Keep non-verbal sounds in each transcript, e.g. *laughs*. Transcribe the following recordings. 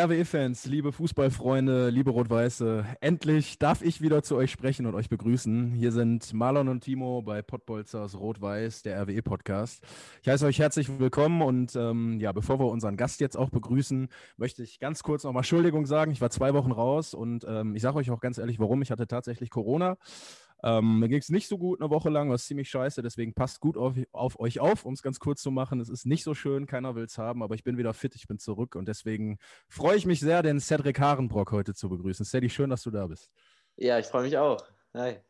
RWE-Fans, liebe Fußballfreunde, liebe Rot-Weiße, endlich darf ich wieder zu euch sprechen und euch begrüßen. Hier sind Marlon und Timo bei Pottbolzers Rot-Weiß, der RWE-Podcast. Ich heiße euch herzlich willkommen und ähm, ja, bevor wir unseren Gast jetzt auch begrüßen, möchte ich ganz kurz nochmal Entschuldigung sagen. Ich war zwei Wochen raus und ähm, ich sage euch auch ganz ehrlich, warum. Ich hatte tatsächlich Corona. Ähm, mir ging es nicht so gut eine Woche lang, was ziemlich scheiße, deswegen passt gut auf, auf euch auf, um es ganz kurz zu machen. Es ist nicht so schön, keiner will es haben, aber ich bin wieder fit, ich bin zurück und deswegen freue ich mich sehr, den Cedric Harenbrock heute zu begrüßen. Sadie, schön, dass du da bist. Ja, ich freue mich auch. Hi.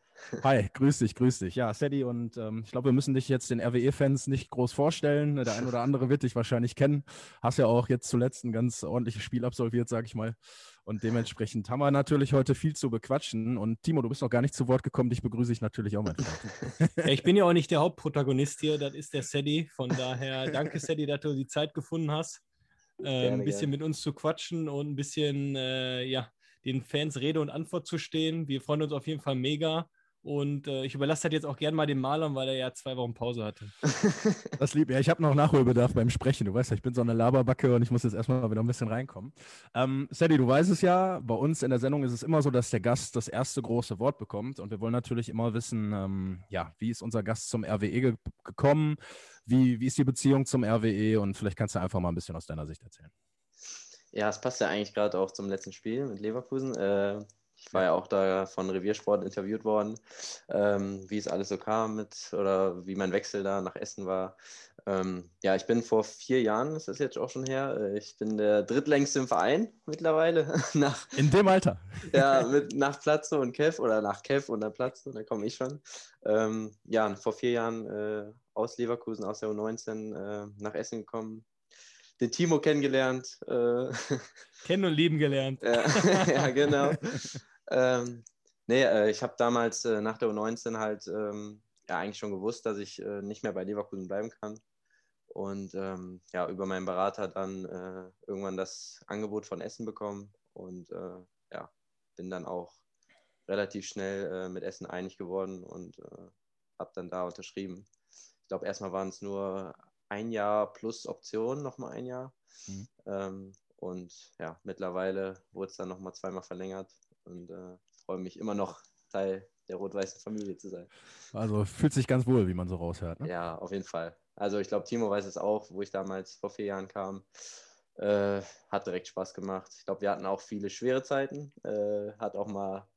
Hi, *laughs* grüß dich, grüß dich. Ja, Sadie, und ähm, ich glaube, wir müssen dich jetzt den RWE-Fans nicht groß vorstellen. Der ein oder andere wird dich wahrscheinlich kennen. Hast ja auch jetzt zuletzt ein ganz ordentliches Spiel absolviert, sag ich mal. Und dementsprechend haben wir natürlich heute viel zu bequatschen. Und Timo, du bist noch gar nicht zu Wort gekommen. Dich begrüße ich natürlich auch mal. ich bin ja auch nicht der Hauptprotagonist hier, das ist der Sadie. Von daher danke, Sadie, dass du die Zeit gefunden hast, äh, ein bisschen gerne. mit uns zu quatschen und ein bisschen äh, ja, den Fans Rede und Antwort zu stehen. Wir freuen uns auf jeden Fall mega. Und äh, ich überlasse das jetzt auch gerne mal dem Malern, weil er ja zwei Wochen Pause hatte. *laughs* Das lieb. Ja, ich habe noch Nachholbedarf beim Sprechen. Du weißt ja, ich bin so eine Laberbacke und ich muss jetzt erstmal wieder ein bisschen reinkommen. Ähm, Sadie, du weißt es ja, bei uns in der Sendung ist es immer so, dass der Gast das erste große Wort bekommt. Und wir wollen natürlich immer wissen, ähm, ja, wie ist unser Gast zum RWE ge gekommen? Wie, wie ist die Beziehung zum RWE? Und vielleicht kannst du einfach mal ein bisschen aus deiner Sicht erzählen. Ja, es passt ja eigentlich gerade auch zum letzten Spiel mit Leverkusen. Äh, ich war ja auch da von Reviersport interviewt worden, ähm, wie es alles so kam mit oder wie mein Wechsel da nach Essen war. Ähm, ja, ich bin vor vier Jahren, ist das jetzt auch schon her, äh, ich bin der drittlängste im Verein mittlerweile. *laughs* nach, In dem Alter? *laughs* ja, mit, nach Platze und Kev oder nach Kev und dann Platze, da komme ich schon. Ähm, ja, vor vier Jahren äh, aus Leverkusen, aus der U19 äh, nach Essen gekommen, den Timo kennengelernt. Äh, *laughs* Kennen und lieben gelernt. ja, ja, genau. Ähm, nee, äh, ich habe damals äh, nach der U19 halt ähm, ja eigentlich schon gewusst, dass ich äh, nicht mehr bei Leverkusen bleiben kann. Und ähm, ja, über meinen Berater dann äh, irgendwann das Angebot von Essen bekommen und äh, ja, bin dann auch relativ schnell äh, mit Essen einig geworden und habe dann da unterschrieben. Ich glaube, erstmal waren es nur ein Jahr plus Option, nochmal ein Jahr. Mhm. Ähm, und ja, mittlerweile wurde es dann nochmal zweimal verlängert und äh, freue mich immer noch Teil der rot-weißen Familie zu sein. Also fühlt sich ganz wohl, wie man so raushört. Ne? Ja, auf jeden Fall. Also ich glaube, Timo weiß es auch, wo ich damals vor vier Jahren kam. Äh, hat direkt Spaß gemacht. Ich glaube, wir hatten auch viele schwere Zeiten. Äh, hat auch mal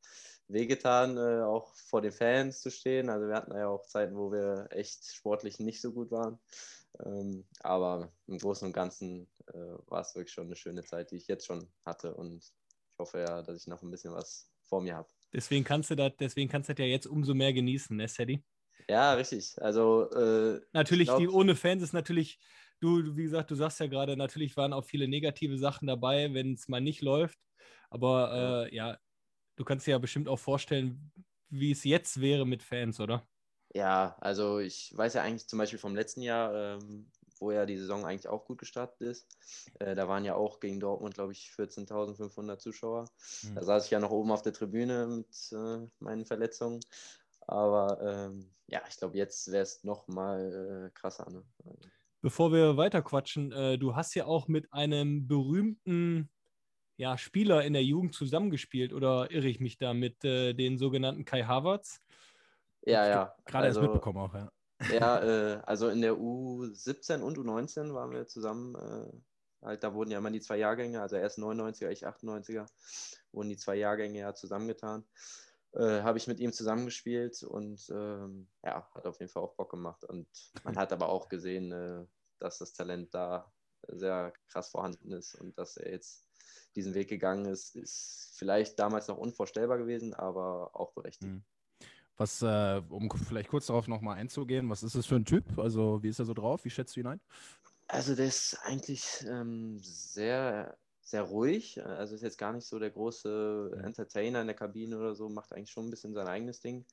wehgetan, äh, auch vor den Fans zu stehen. Also wir hatten ja auch Zeiten, wo wir echt sportlich nicht so gut waren. Ähm, aber im Großen und Ganzen äh, war es wirklich schon eine schöne Zeit, die ich jetzt schon hatte. Und ich hoffe ja, dass ich noch ein bisschen was vor mir habe. Deswegen kannst du das, deswegen kannst du das ja jetzt umso mehr genießen, ne, Sadie? Ja, richtig. Also äh, natürlich, glaub, die ohne Fans ist natürlich, du, wie gesagt, du sagst ja gerade, natürlich waren auch viele negative Sachen dabei, wenn es mal nicht läuft. Aber äh, ja, du kannst dir ja bestimmt auch vorstellen, wie es jetzt wäre mit Fans, oder? Ja, also ich weiß ja eigentlich zum Beispiel vom letzten Jahr, ähm, wo ja die Saison eigentlich auch gut gestartet ist. Äh, da waren ja auch gegen Dortmund, glaube ich, 14.500 Zuschauer. Mhm. Da saß ich ja noch oben auf der Tribüne mit äh, meinen Verletzungen. Aber ähm, ja, ich glaube, jetzt wäre es noch mal äh, krasser. Ne? Bevor wir weiter quatschen, äh, du hast ja auch mit einem berühmten ja, Spieler in der Jugend zusammengespielt oder irre ich mich da mit äh, den sogenannten Kai Havertz? Ja, ja. Gerade also, erst mitbekommen auch, ja. Ja, äh, also in der U17 und U19 waren wir zusammen. Äh, halt, da wurden ja immer die zwei Jahrgänge, also erst 99er, ich 98er, wurden die zwei Jahrgänge ja zusammengetan. Äh, Habe ich mit ihm zusammengespielt und ähm, ja, hat auf jeden Fall auch Bock gemacht. Und man hat aber auch gesehen, äh, dass das Talent da sehr krass vorhanden ist und dass er jetzt diesen Weg gegangen ist, ist vielleicht damals noch unvorstellbar gewesen, aber auch berechtigt. Mhm. Was, äh, um vielleicht kurz darauf nochmal einzugehen, was ist das für ein Typ? Also, wie ist er so drauf? Wie schätzt du ihn ein? Also, der ist eigentlich ähm, sehr sehr ruhig. Also ist jetzt gar nicht so der große Entertainer in der Kabine oder so, macht eigentlich schon ein bisschen sein eigenes Ding.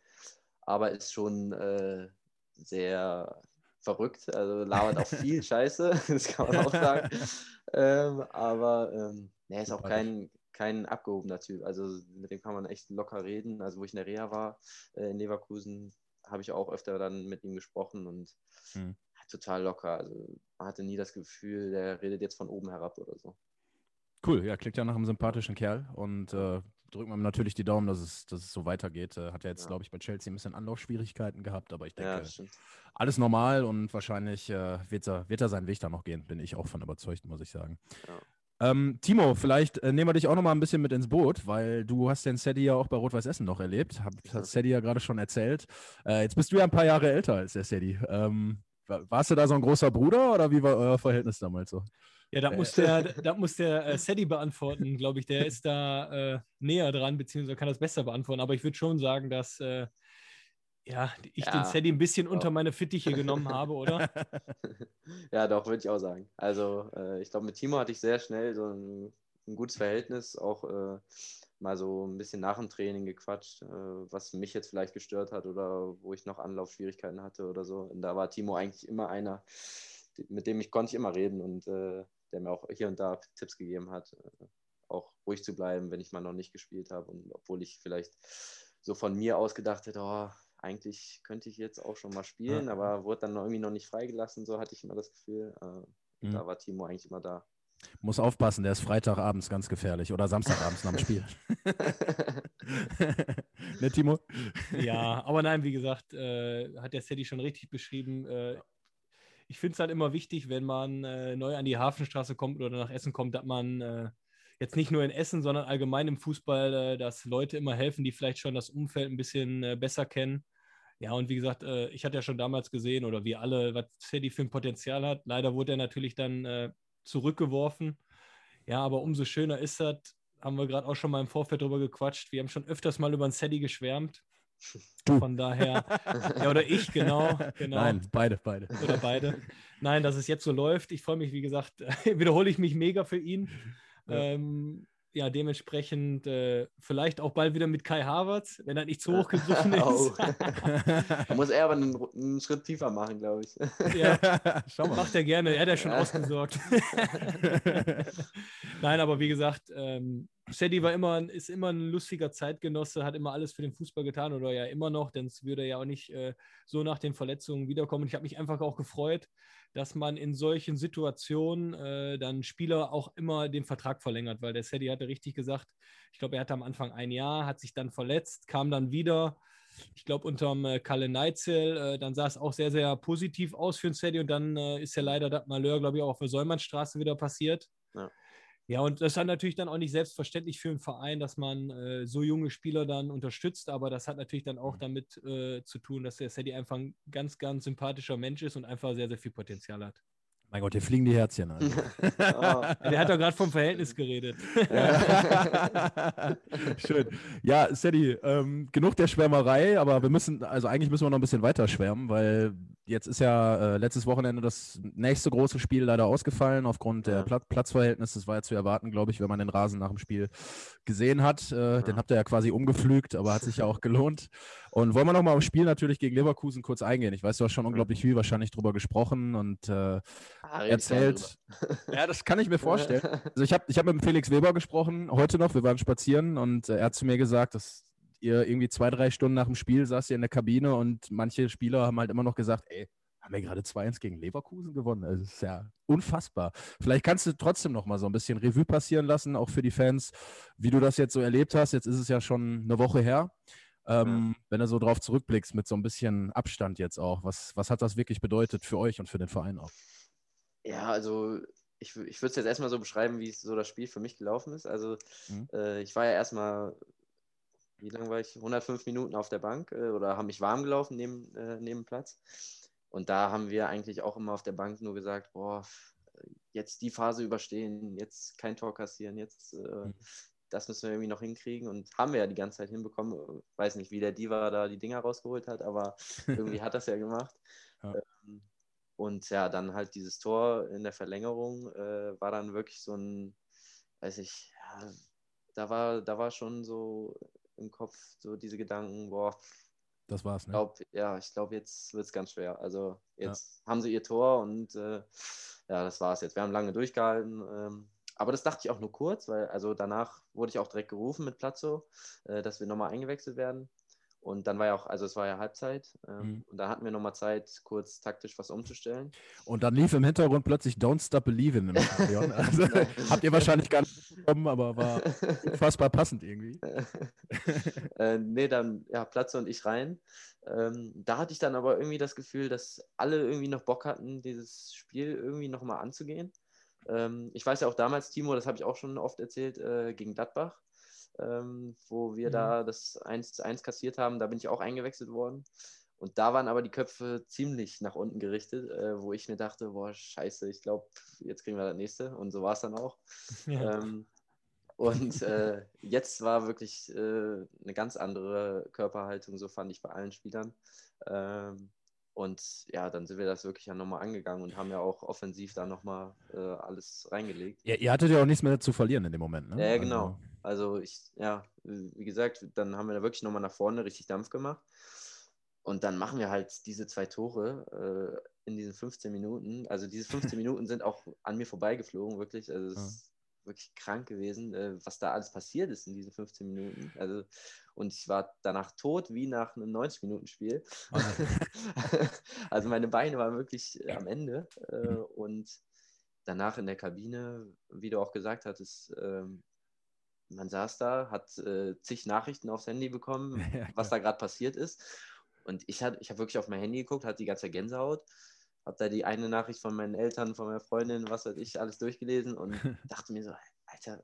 Aber ist schon äh, sehr verrückt, also labert auch viel *laughs* Scheiße, *laughs* das kann man auch sagen. *laughs* ähm, aber ähm, er ist auch kein, kein abgehobener Typ. Also mit dem kann man echt locker reden. Also wo ich in der Reha war, äh, in Leverkusen, habe ich auch öfter dann mit ihm gesprochen und hm. total locker. Also man hatte nie das Gefühl, der redet jetzt von oben herab oder so. Cool, ja, klingt ja nach einem sympathischen Kerl und äh, drücken wir natürlich die Daumen, dass es, dass es so weitergeht. Äh, hat ja jetzt, ja. glaube ich, bei Chelsea ein bisschen Anlaufschwierigkeiten gehabt, aber ich denke, ja, alles normal und wahrscheinlich äh, wird, er, wird er seinen Weg da noch gehen, bin ich auch von überzeugt, muss ich sagen. Ja. Ähm, Timo, vielleicht äh, nehmen wir dich auch noch mal ein bisschen mit ins Boot, weil du hast den Sadie ja auch bei Rot-Weiß Essen noch erlebt. Hab, hat Sadie ja gerade schon erzählt. Äh, jetzt bist du ja ein paar Jahre älter als der Sadie. Ähm, warst du da so ein großer Bruder oder wie war euer Verhältnis damals so? Ja, da muss der, da muss der äh, Sadie beantworten, glaube ich. Der ist da äh, näher dran, beziehungsweise kann das besser beantworten. Aber ich würde schon sagen, dass äh, ja, ich ja, den Sadie ein bisschen doch. unter meine Fittiche genommen habe, oder? *laughs* ja, doch, würde ich auch sagen. Also, äh, ich glaube, mit Timo hatte ich sehr schnell so ein, ein gutes Verhältnis, auch äh, mal so ein bisschen nach dem Training gequatscht, äh, was mich jetzt vielleicht gestört hat oder wo ich noch Anlaufschwierigkeiten hatte oder so. Und da war Timo eigentlich immer einer, mit dem ich konnte ich immer reden und der mir auch hier und da Tipps gegeben hat, äh, auch ruhig zu bleiben, wenn ich mal noch nicht gespielt habe. Und obwohl ich vielleicht so von mir aus gedacht hätte, oh, eigentlich könnte ich jetzt auch schon mal spielen, ja. aber wurde dann irgendwie noch nicht freigelassen, so hatte ich immer das Gefühl. Äh, mhm. Da war Timo eigentlich immer da. Muss aufpassen, der ist Freitagabends ganz gefährlich oder Samstagabends nach dem Spiel. *laughs* ne, Timo? Ja, aber nein, wie gesagt, äh, hat der Sadie schon richtig beschrieben. Äh, ich finde es halt immer wichtig, wenn man äh, neu an die Hafenstraße kommt oder nach Essen kommt, dass man äh, jetzt nicht nur in Essen, sondern allgemein im Fußball, äh, dass Leute immer helfen, die vielleicht schon das Umfeld ein bisschen äh, besser kennen. Ja, und wie gesagt, äh, ich hatte ja schon damals gesehen, oder wir alle, was Teddy für ein Potenzial hat. Leider wurde er natürlich dann äh, zurückgeworfen. Ja, aber umso schöner ist das, haben wir gerade auch schon mal im Vorfeld drüber gequatscht. Wir haben schon öfters mal über einen Sadie geschwärmt. Du. Von daher, ja, oder ich, genau, genau. Nein, beide, beide. Oder beide. Nein, dass es jetzt so läuft. Ich freue mich, wie gesagt, *laughs* wiederhole ich mich mega für ihn. Ja, ähm, ja dementsprechend äh, vielleicht auch bald wieder mit Kai Havertz, wenn er nicht zu hoch gegriffen *laughs* ist. *laughs* muss er aber einen, einen, Schritt tiefer machen, glaube ich. *laughs* ja, Schau mal. macht er gerne. Er hat ja schon ausgesorgt. Nein, aber wie gesagt, ähm, Sadie war immer, ist immer ein lustiger Zeitgenosse, hat immer alles für den Fußball getan oder ja immer noch, denn es würde ja auch nicht äh, so nach den Verletzungen wiederkommen. Ich habe mich einfach auch gefreut, dass man in solchen Situationen äh, dann Spieler auch immer den Vertrag verlängert, weil der Sadie hatte richtig gesagt, ich glaube, er hatte am Anfang ein Jahr, hat sich dann verletzt, kam dann wieder. Ich glaube, unterm äh, Kalle Neitzel, äh, dann sah es auch sehr, sehr positiv aus für den Sadie und dann äh, ist ja leider das Malheur, glaube ich, auch auf der Säumannstraße wieder passiert. Ja. Ja, und das ist natürlich dann auch nicht selbstverständlich für einen Verein, dass man äh, so junge Spieler dann unterstützt, aber das hat natürlich dann auch mhm. damit äh, zu tun, dass der Sadie einfach ein ganz, ganz sympathischer Mensch ist und einfach sehr, sehr viel Potenzial hat. Mein Gott, hier fliegen die Herzchen an. *laughs* oh. *laughs* Der hat doch gerade vom Verhältnis geredet. *laughs* Schön. Ja, Sadie, ähm, genug der Schwärmerei, aber wir müssen, also eigentlich müssen wir noch ein bisschen weiter schwärmen, weil jetzt ist ja äh, letztes Wochenende das nächste große Spiel leider ausgefallen aufgrund der Pla Platzverhältnisse. Das war ja zu erwarten, glaube ich, wenn man den Rasen nach dem Spiel gesehen hat. Äh, ja. Den habt ihr ja quasi umgepflügt, aber hat sich ja auch *laughs* gelohnt. Und wollen wir noch mal aufs Spiel natürlich gegen Leverkusen kurz eingehen. Ich weiß, du hast schon unglaublich viel wahrscheinlich drüber gesprochen und äh, ah, erzählt. Ja, das kann ich mir *laughs* vorstellen. Also ich habe ich hab mit Felix Weber gesprochen, heute noch, wir waren spazieren und äh, er hat zu mir gesagt, dass ihr irgendwie zwei, drei Stunden nach dem Spiel saß ihr in der Kabine und manche Spieler haben halt immer noch gesagt, ey, haben wir gerade 2-1 gegen Leverkusen gewonnen. Also, das ist ja unfassbar. Vielleicht kannst du trotzdem noch mal so ein bisschen Revue passieren lassen, auch für die Fans, wie du das jetzt so erlebt hast. Jetzt ist es ja schon eine Woche her. Ähm, ja. Wenn du so drauf zurückblickst, mit so ein bisschen Abstand jetzt auch, was, was hat das wirklich bedeutet für euch und für den Verein auch? Ja, also ich, ich würde es jetzt erstmal so beschreiben, wie so das Spiel für mich gelaufen ist. Also mhm. äh, ich war ja erstmal, wie lange war ich? 105 Minuten auf der Bank äh, oder habe mich warm gelaufen neben, äh, neben Platz. Und da haben wir eigentlich auch immer auf der Bank nur gesagt, boah, jetzt die Phase überstehen, jetzt kein Tor kassieren, jetzt äh, mhm. das müssen wir irgendwie noch hinkriegen und haben wir ja die ganze Zeit hinbekommen. Weiß nicht, wie der Diva da die Dinger rausgeholt hat, aber *laughs* irgendwie hat das ja gemacht. Ja. Ähm, und ja, dann halt dieses Tor in der Verlängerung äh, war dann wirklich so ein, weiß ich, ja, da war, da war schon so im Kopf so diese Gedanken, boah, das war's, ne? Glaub, ja, ich glaube, jetzt wird es ganz schwer. Also jetzt ja. haben sie ihr Tor und äh, ja, das war's jetzt. Wir haben lange durchgehalten. Ähm, aber das dachte ich auch nur kurz, weil also danach wurde ich auch direkt gerufen mit Platzo, äh, dass wir nochmal eingewechselt werden. Und dann war ja auch, also es war ja Halbzeit. Ähm, mhm. Und da hatten wir nochmal Zeit, kurz taktisch was umzustellen. Und dann lief im Hintergrund plötzlich Don't Stop Believing im Stadion. *laughs* Also, habt ihr wahrscheinlich gar nicht bekommen, aber war *laughs* unfassbar passend irgendwie. *laughs* äh, nee, dann ja, Platze und ich rein. Ähm, da hatte ich dann aber irgendwie das Gefühl, dass alle irgendwie noch Bock hatten, dieses Spiel irgendwie nochmal anzugehen. Ähm, ich weiß ja auch damals, Timo, das habe ich auch schon oft erzählt, äh, gegen Gladbach ähm, wo wir mhm. da das 1 zu 1 kassiert haben. Da bin ich auch eingewechselt worden. Und da waren aber die Köpfe ziemlich nach unten gerichtet, äh, wo ich mir dachte, boah, scheiße, ich glaube, jetzt kriegen wir das nächste. Und so war es dann auch. *laughs* Ja. Ähm, und äh, jetzt war wirklich äh, eine ganz andere Körperhaltung, so fand ich bei allen Spielern. Ähm, und ja, dann sind wir das wirklich ja nochmal angegangen und haben ja auch offensiv da nochmal äh, alles reingelegt. Ja, ihr hattet ja auch nichts mehr zu verlieren in dem Moment, ne? Ja, genau. Also, also ich, ja, wie gesagt, dann haben wir da wirklich nochmal nach vorne richtig Dampf gemacht. Und dann machen wir halt diese zwei Tore äh, in diesen 15 Minuten. Also diese 15 *laughs* Minuten sind auch an mir vorbeigeflogen, wirklich. Also es ja. ist wirklich krank gewesen, äh, was da alles passiert ist in diesen 15 Minuten. Also, und ich war danach tot wie nach einem 90-Minuten-Spiel. *laughs* also meine Beine waren wirklich äh, am Ende. Äh, mhm. und danach in der Kabine, wie du auch gesagt hattest, ähm, man saß da, hat äh, zig Nachrichten aufs Handy bekommen, *laughs* ja, was da gerade passiert ist. Und ich, ich habe wirklich auf mein Handy geguckt, hatte die ganze Gänsehaut, habe da die eine Nachricht von meinen Eltern, von meiner Freundin, was weiß ich, alles durchgelesen und *laughs* dachte mir so, Alter,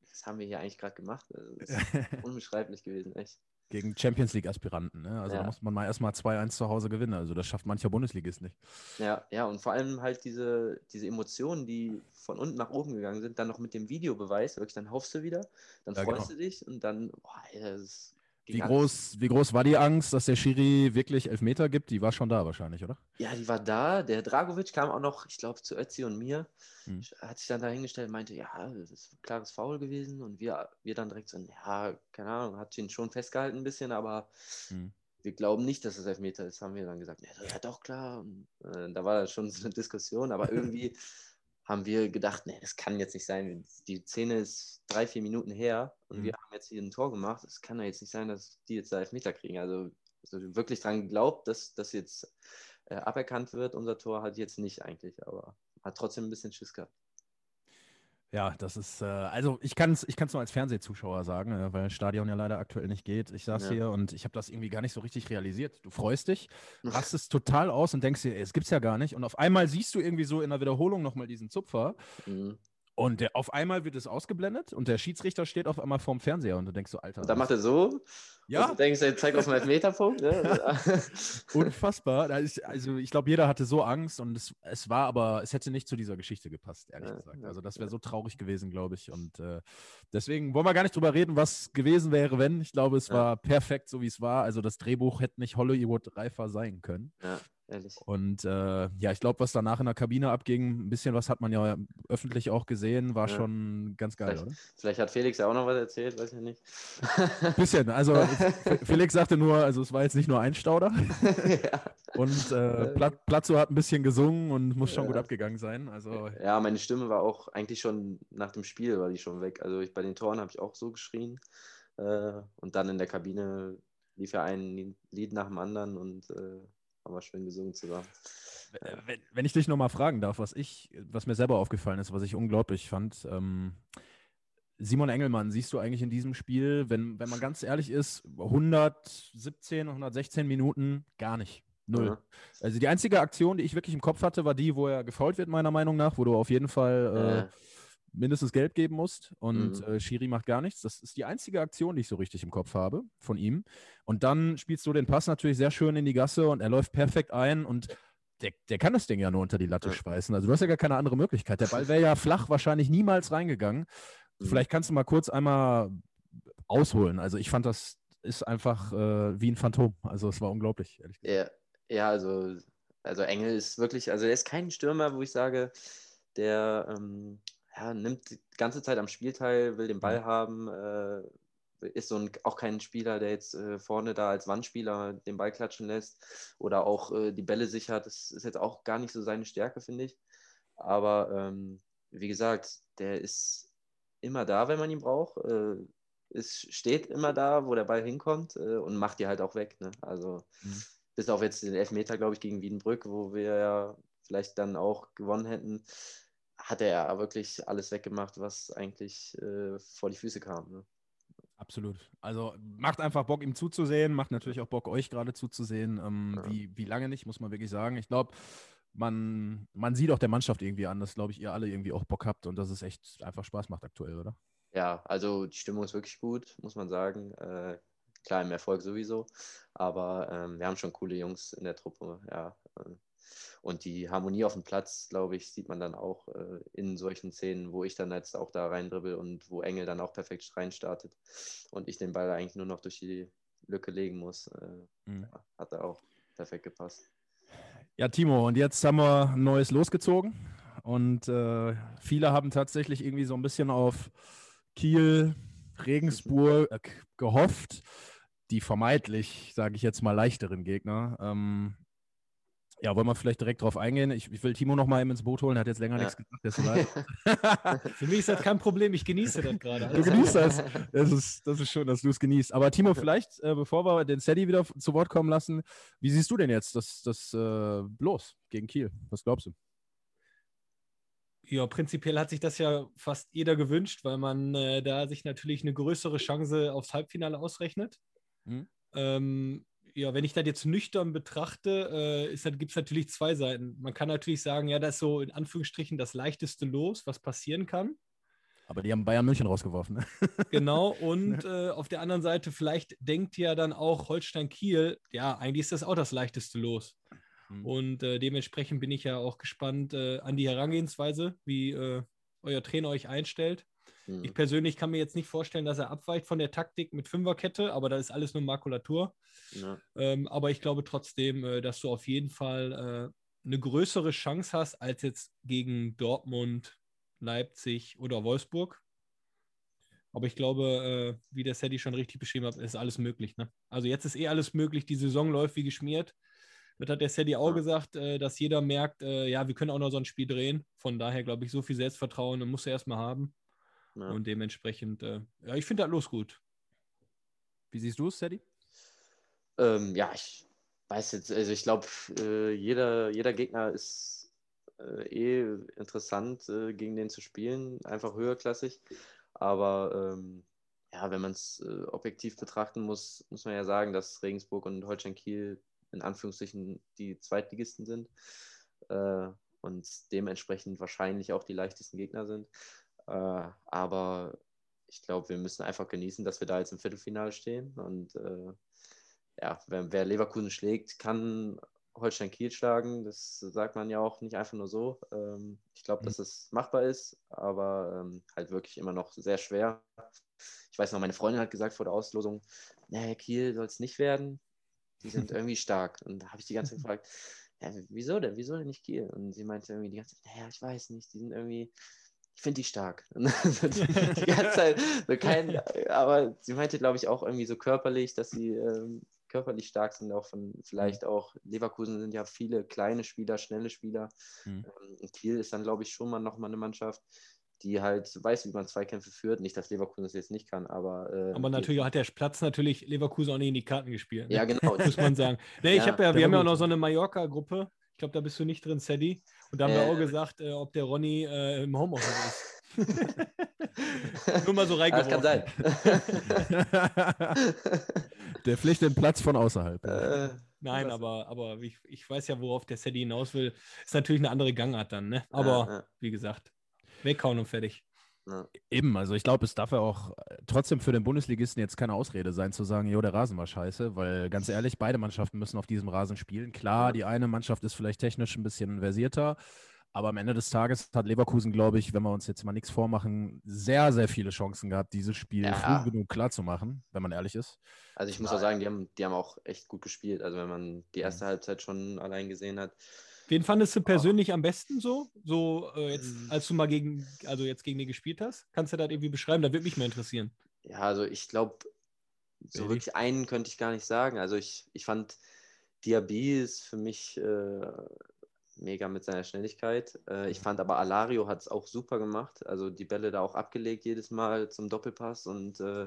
was haben wir hier eigentlich gerade gemacht? Das ist *laughs* unbeschreiblich gewesen, echt. Gegen Champions League-Aspiranten, ne? Also ja. da muss man mal erstmal 2-1 zu Hause gewinnen. Also das schafft mancher Bundesligist nicht. Ja, ja, und vor allem halt diese, diese Emotionen, die von unten nach oben gegangen sind, dann noch mit dem Videobeweis, wirklich, dann hoffst du wieder, dann ja, freust genau. du dich und dann, boah, das ist wie groß, wie groß war die Angst, dass der Schiri wirklich Elfmeter gibt? Die war schon da wahrscheinlich, oder? Ja, die war da. Der Dragovic kam auch noch, ich glaube, zu Ötzi und mir. Hm. Hat sich dann dahingestellt und meinte, ja, das ist ein klares Foul gewesen. Und wir, wir dann direkt so, ja, keine Ahnung, hat ihn schon festgehalten ein bisschen, aber hm. wir glauben nicht, dass es Elfmeter ist, haben wir dann gesagt. Ja, doch, klar. Und, äh, da war schon so eine Diskussion, aber *laughs* irgendwie haben wir gedacht, nee, das kann jetzt nicht sein. Die Szene ist drei, vier Minuten her und mhm. wir haben jetzt hier ein Tor gemacht. Es kann ja jetzt nicht sein, dass die jetzt da Elfmeter kriegen. Also, also wirklich dran geglaubt, dass das jetzt äh, aberkannt wird. Unser Tor hat jetzt nicht eigentlich, aber hat trotzdem ein bisschen Schiss gehabt. Ja, das ist, äh, also ich kann es ich kann's nur als Fernsehzuschauer sagen, äh, weil das Stadion ja leider aktuell nicht geht. Ich saß ja. hier und ich habe das irgendwie gar nicht so richtig realisiert. Du freust dich, rastest total aus und denkst dir, ey, es gibt's ja gar nicht. Und auf einmal siehst du irgendwie so in der Wiederholung nochmal diesen Zupfer. Mhm. Und der, auf einmal wird es ausgeblendet und der Schiedsrichter steht auf einmal vorm Fernseher und du denkst so, Alter. Und dann macht er so. Ja. Und du denkst, er zeigt auf den Elfmeterpunkt. Ne? *laughs* *laughs* Unfassbar. also ich glaube, jeder hatte so Angst und es, es war aber, es hätte nicht zu dieser Geschichte gepasst, ehrlich ja, gesagt. Also das wäre so traurig gewesen, glaube ich. Und äh, deswegen wollen wir gar nicht drüber reden, was gewesen wäre, wenn. Ich glaube, es ja. war perfekt, so wie es war. Also das Drehbuch hätte nicht Hollywood reifer sein können. Ehrlich. Und äh, ja, ich glaube, was danach in der Kabine abging, ein bisschen was hat man ja öffentlich auch gesehen, war ja. schon ganz geil, vielleicht, oder? Vielleicht hat Felix ja auch noch was erzählt, weiß ich nicht. Ein bisschen. Also Felix sagte nur, also es war jetzt nicht nur ein Stauder. *laughs* ja. Und äh, Plat Platzo hat ein bisschen gesungen und muss schon ja. gut abgegangen sein. Also, ja, meine Stimme war auch eigentlich schon nach dem Spiel war die schon weg. Also ich, bei den Toren habe ich auch so geschrien. Äh, und dann in der Kabine lief ja ein Lied nach dem anderen und äh, haben wir schön gesungen zusammen. Wenn, wenn ich dich nochmal fragen darf, was ich, was mir selber aufgefallen ist, was ich unglaublich fand, ähm, Simon Engelmann, siehst du eigentlich in diesem Spiel, wenn, wenn man ganz ehrlich ist, 117, 116 Minuten gar nicht. Null. Ja. Also die einzige Aktion, die ich wirklich im Kopf hatte, war die, wo er gefault wird, meiner Meinung nach, wo du auf jeden Fall äh, mindestens Gelb geben musst und mhm. äh, Schiri macht gar nichts. Das ist die einzige Aktion, die ich so richtig im Kopf habe von ihm. Und dann spielst du den Pass natürlich sehr schön in die Gasse und er läuft perfekt ein und der, der kann das Ding ja nur unter die Latte ja. schweißen. Also du hast ja gar keine andere Möglichkeit. Der Ball wäre ja flach wahrscheinlich niemals reingegangen. Mhm. Vielleicht kannst du mal kurz einmal ausholen. Also ich fand, das ist einfach äh, wie ein Phantom. Also es war unglaublich, ehrlich gesagt. Ja, ja also, also Engel ist wirklich, also er ist kein Stürmer, wo ich sage, der ähm, ja, nimmt die ganze Zeit am Spiel teil, will den Ball mhm. haben, äh, ist so ein, auch kein Spieler, der jetzt äh, vorne da als Wandspieler den Ball klatschen lässt oder auch äh, die Bälle sichert. Das ist jetzt auch gar nicht so seine Stärke, finde ich. Aber ähm, wie gesagt, der ist immer da, wenn man ihn braucht. Äh, es steht immer da, wo der Ball hinkommt äh, und macht die halt auch weg. Ne? Also mhm. bis auf jetzt den Elfmeter, glaube ich, gegen Wiedenbrück, wo wir ja vielleicht dann auch gewonnen hätten, hat er ja wirklich alles weggemacht, was eigentlich äh, vor die Füße kam. Ne? Absolut. Also macht einfach Bock, ihm zuzusehen, macht natürlich auch Bock, euch gerade zuzusehen. Ähm, ja. wie, wie lange nicht, muss man wirklich sagen. Ich glaube, man, man sieht auch der Mannschaft irgendwie an, dass, glaube ich, ihr alle irgendwie auch Bock habt und dass es echt einfach Spaß macht aktuell, oder? Ja, also die Stimmung ist wirklich gut, muss man sagen. Äh, klar, im Erfolg sowieso, aber ähm, wir haben schon coole Jungs in der Truppe, ja. Und die Harmonie auf dem Platz, glaube ich, sieht man dann auch äh, in solchen Szenen, wo ich dann jetzt auch da reindribbel und wo Engel dann auch perfekt reinstartet und ich den Ball eigentlich nur noch durch die Lücke legen muss. Äh, mhm. Hat er auch perfekt gepasst. Ja, Timo, und jetzt haben wir ein neues losgezogen und äh, viele haben tatsächlich irgendwie so ein bisschen auf Kiel, Regensburg äh, gehofft, die vermeintlich, sage ich jetzt mal, leichteren Gegner. Ähm, ja, wollen wir vielleicht direkt drauf eingehen? Ich, ich will Timo noch mal eben ins Boot holen, er hat jetzt länger ja. nichts gesagt. *laughs* Für mich ist das kein Problem, ich genieße das gerade. Du genießt das. Das ist, das ist schön, dass du es genießt. Aber Timo, vielleicht, äh, bevor wir den Sadie wieder zu Wort kommen lassen, wie siehst du denn jetzt das, das äh, los gegen Kiel? Was glaubst du? Ja, prinzipiell hat sich das ja fast jeder gewünscht, weil man äh, da sich natürlich eine größere Chance aufs Halbfinale ausrechnet. Hm. Ähm, ja, wenn ich das jetzt nüchtern betrachte, äh, gibt es natürlich zwei Seiten. Man kann natürlich sagen, ja, das ist so in Anführungsstrichen das leichteste Los, was passieren kann. Aber die haben Bayern München rausgeworfen. Ne? *laughs* genau, und äh, auf der anderen Seite, vielleicht denkt ja dann auch Holstein Kiel, ja, eigentlich ist das auch das leichteste Los. Mhm. Und äh, dementsprechend bin ich ja auch gespannt äh, an die Herangehensweise, wie äh, euer Trainer euch einstellt. Mhm. Ich persönlich kann mir jetzt nicht vorstellen, dass er abweicht von der Taktik mit Fünferkette, aber das ist alles nur Makulatur. Ja. Ähm, aber ich glaube trotzdem, äh, dass du auf jeden Fall äh, eine größere Chance hast als jetzt gegen Dortmund, Leipzig oder Wolfsburg. Aber ich glaube, äh, wie der Sadie schon richtig beschrieben hat, ist alles möglich. Ne? Also jetzt ist eh alles möglich. Die Saison läuft wie geschmiert. Das hat der Sadie auch ja. gesagt, äh, dass jeder merkt, äh, ja, wir können auch noch so ein Spiel drehen. Von daher glaube ich, so viel Selbstvertrauen muss er erstmal haben. Ja. Und dementsprechend, äh, ja, ich finde das los gut. Wie siehst du es, Sadie? Ähm, ja, ich weiß jetzt, also ich glaube, äh, jeder, jeder Gegner ist äh, eh interessant, äh, gegen den zu spielen, einfach höherklassig. Aber ähm, ja, wenn man es äh, objektiv betrachten muss, muss man ja sagen, dass Regensburg und Holstein Kiel in Anführungsstrichen die Zweitligisten sind äh, und dementsprechend wahrscheinlich auch die leichtesten Gegner sind. Äh, aber ich glaube, wir müssen einfach genießen, dass wir da jetzt im Viertelfinale stehen. Und äh, ja, wer, wer, Leverkusen schlägt, kann Holstein Kiel schlagen. Das sagt man ja auch nicht einfach nur so. Ähm, ich glaube, mhm. dass es machbar ist, aber ähm, halt wirklich immer noch sehr schwer. Ich weiß noch, meine Freundin hat gesagt vor der Auslosung, nee, Kiel soll es nicht werden. Die sind *laughs* irgendwie stark. Und da habe ich die ganze Zeit *laughs* gefragt, ja, wieso denn? Wieso denn nicht Kiel? Und sie meinte irgendwie die ganze Zeit, naja, ich weiß nicht, die sind irgendwie ich finde die stark. *laughs* die *laughs* ganze Zeit, so kein, aber sie meinte, glaube ich, auch irgendwie so körperlich, dass sie ähm, körperlich stark sind, auch von vielleicht mhm. auch Leverkusen sind ja viele kleine Spieler, schnelle Spieler. Mhm. Ähm, Kiel ist dann, glaube ich, schon mal nochmal eine Mannschaft, die halt weiß, wie man Zweikämpfe führt. Nicht, dass Leverkusen das jetzt nicht kann, aber. Äh, aber natürlich hat der Platz natürlich Leverkusen auch nicht in die Karten gespielt. Ne? Ja, genau. *laughs* Muss man sagen. Nee, ich ja, habe ja, wir haben ja auch noch so eine Mallorca-Gruppe. Ich glaube, da bist du nicht drin, Sadie. Und da haben äh, wir auch gesagt, äh, ob der Ronny äh, im Homeoffice ist. *laughs* Nur mal so reingeworfen. Das kann sein. *laughs* der pflicht den Platz von außerhalb. Äh, Nein, aber, aber ich, ich weiß ja, worauf der Sadie hinaus will. Ist natürlich eine andere Gangart dann, ne? Aber ja, ja. wie gesagt, weghauen und fertig. Ja. Eben, also ich glaube, es darf ja auch äh, trotzdem für den Bundesligisten jetzt keine Ausrede sein, zu sagen, jo, der Rasen war scheiße, weil ganz ehrlich, beide Mannschaften müssen auf diesem Rasen spielen. Klar, die eine Mannschaft ist vielleicht technisch ein bisschen versierter, aber am Ende des Tages hat Leverkusen, glaube ich, wenn wir uns jetzt mal nichts vormachen, sehr, sehr viele Chancen gehabt, dieses Spiel ja. früh genug klar zu machen, wenn man ehrlich ist. Also ich muss auch sagen, die haben, die haben auch echt gut gespielt. Also wenn man die erste. Halbzeit schon allein gesehen hat, Wen fandest du persönlich am besten so? So, äh, jetzt, hm. als du mal gegen, also jetzt gegen den gespielt hast? Kannst du das irgendwie beschreiben? Da würde mich mal interessieren. Ja, also ich glaube, so wirklich einen könnte ich gar nicht sagen. Also ich, ich fand Diaby ist für mich äh, mega mit seiner Schnelligkeit. Äh, ich fand aber Alario hat es auch super gemacht. Also die Bälle da auch abgelegt jedes Mal zum Doppelpass und äh,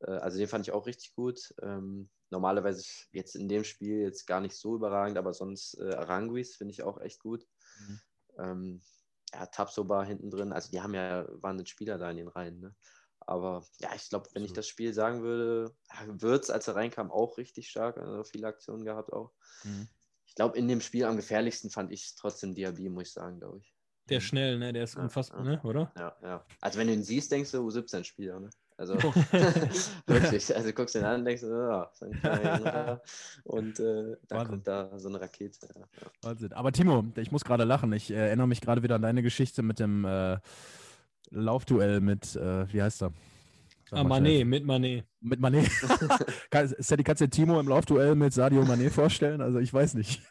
äh, also den fand ich auch richtig gut. Ähm, normalerweise jetzt in dem Spiel jetzt gar nicht so überragend, aber sonst äh, Aranguis finde ich auch echt gut. Mhm. Ähm, ja, Tapsoba hinten drin, also die haben ja waren Spieler da in den Reihen. Ne? Aber ja, ich glaube, wenn ich das Spiel sagen würde, Würz, als er reinkam, auch richtig stark, also viele Aktionen gehabt auch. Mhm. Ich glaube, in dem Spiel am gefährlichsten fand ich trotzdem Diaby, muss ich sagen, glaube ich. Der schnell, ne? Der ist ja, unfassbar, ja. ne? Oder? Ja, ja. Also wenn du ihn siehst, denkst du, U17-Spieler, ne? Also *laughs* *laughs* wirklich, *laughs* also guckst du ihn an und denkst, oh, so ein und äh, da Wahnsinn. kommt da so eine Rakete. Ja. Wahnsinn. Aber Timo, ich muss gerade lachen. Ich äh, erinnere mich gerade wieder an deine Geschichte mit dem äh, Laufduell mit, äh, wie heißt er? Ah, Mané, mit Mané. Mit Mané. Sadie, kannst du Timo im Laufduell mit Sadio Mané vorstellen? Also ich weiß nicht.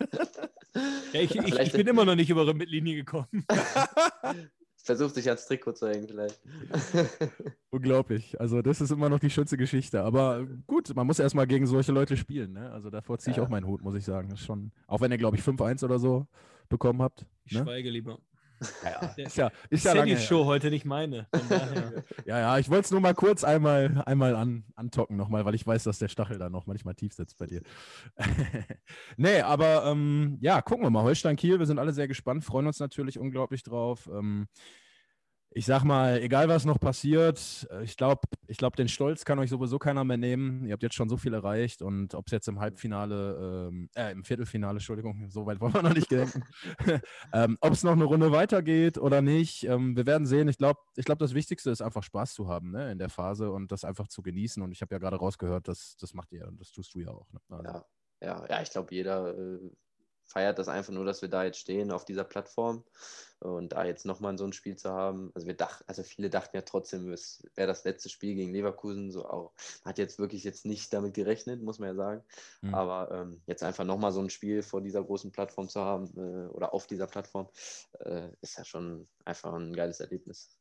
ja, ich, ich, ich, bin immer noch nicht über die Mittellinie gekommen. Versucht sich als Trikot zu hängen vielleicht. *laughs* Unglaublich. Also das ist immer noch die schönste Geschichte. Aber gut, man muss erstmal gegen solche Leute spielen. Ne? Also davor ziehe ich ja. auch meinen Hut, muss ich sagen. ist schon, auch wenn ihr, glaube ich, 5-1 oder so bekommen habt. Ich ne? schweige lieber. Ja, ist ja, ist ja lange Show her. heute nicht meine. *laughs* ja, ja, ich wollte es nur mal kurz einmal, einmal an, antocken nochmal, weil ich weiß, dass der Stachel da noch manchmal tief sitzt bei dir. *laughs* nee, aber ähm, ja, gucken wir mal. Holstein Kiel, wir sind alle sehr gespannt, freuen uns natürlich unglaublich drauf. Ähm, ich sag mal, egal was noch passiert, äh, ich glaube, ich glaub, den Stolz kann euch sowieso keiner mehr nehmen. Ihr habt jetzt schon so viel erreicht und ob es jetzt im Halbfinale, ähm, äh, im Viertelfinale, Entschuldigung, so weit wollen wir noch nicht denken, *laughs* ähm, ob es noch eine Runde weitergeht oder nicht, ähm, wir werden sehen. Ich glaube, ich glaub, das Wichtigste ist einfach Spaß zu haben ne, in der Phase und das einfach zu genießen. Und ich habe ja gerade rausgehört, dass, das macht ihr und das tust du ja auch. Ne? Also. Ja, ja, ja, ich glaube, jeder äh, feiert das einfach nur, dass wir da jetzt stehen auf dieser Plattform und da jetzt nochmal so ein Spiel zu haben. Also wir dachten, also viele dachten ja trotzdem, es wäre das letzte Spiel gegen Leverkusen. So auch hat jetzt wirklich jetzt nicht damit gerechnet, muss man ja sagen. Mhm. Aber ähm, jetzt einfach nochmal so ein Spiel vor dieser großen Plattform zu haben äh, oder auf dieser Plattform, äh, ist ja schon einfach ein geiles Erlebnis.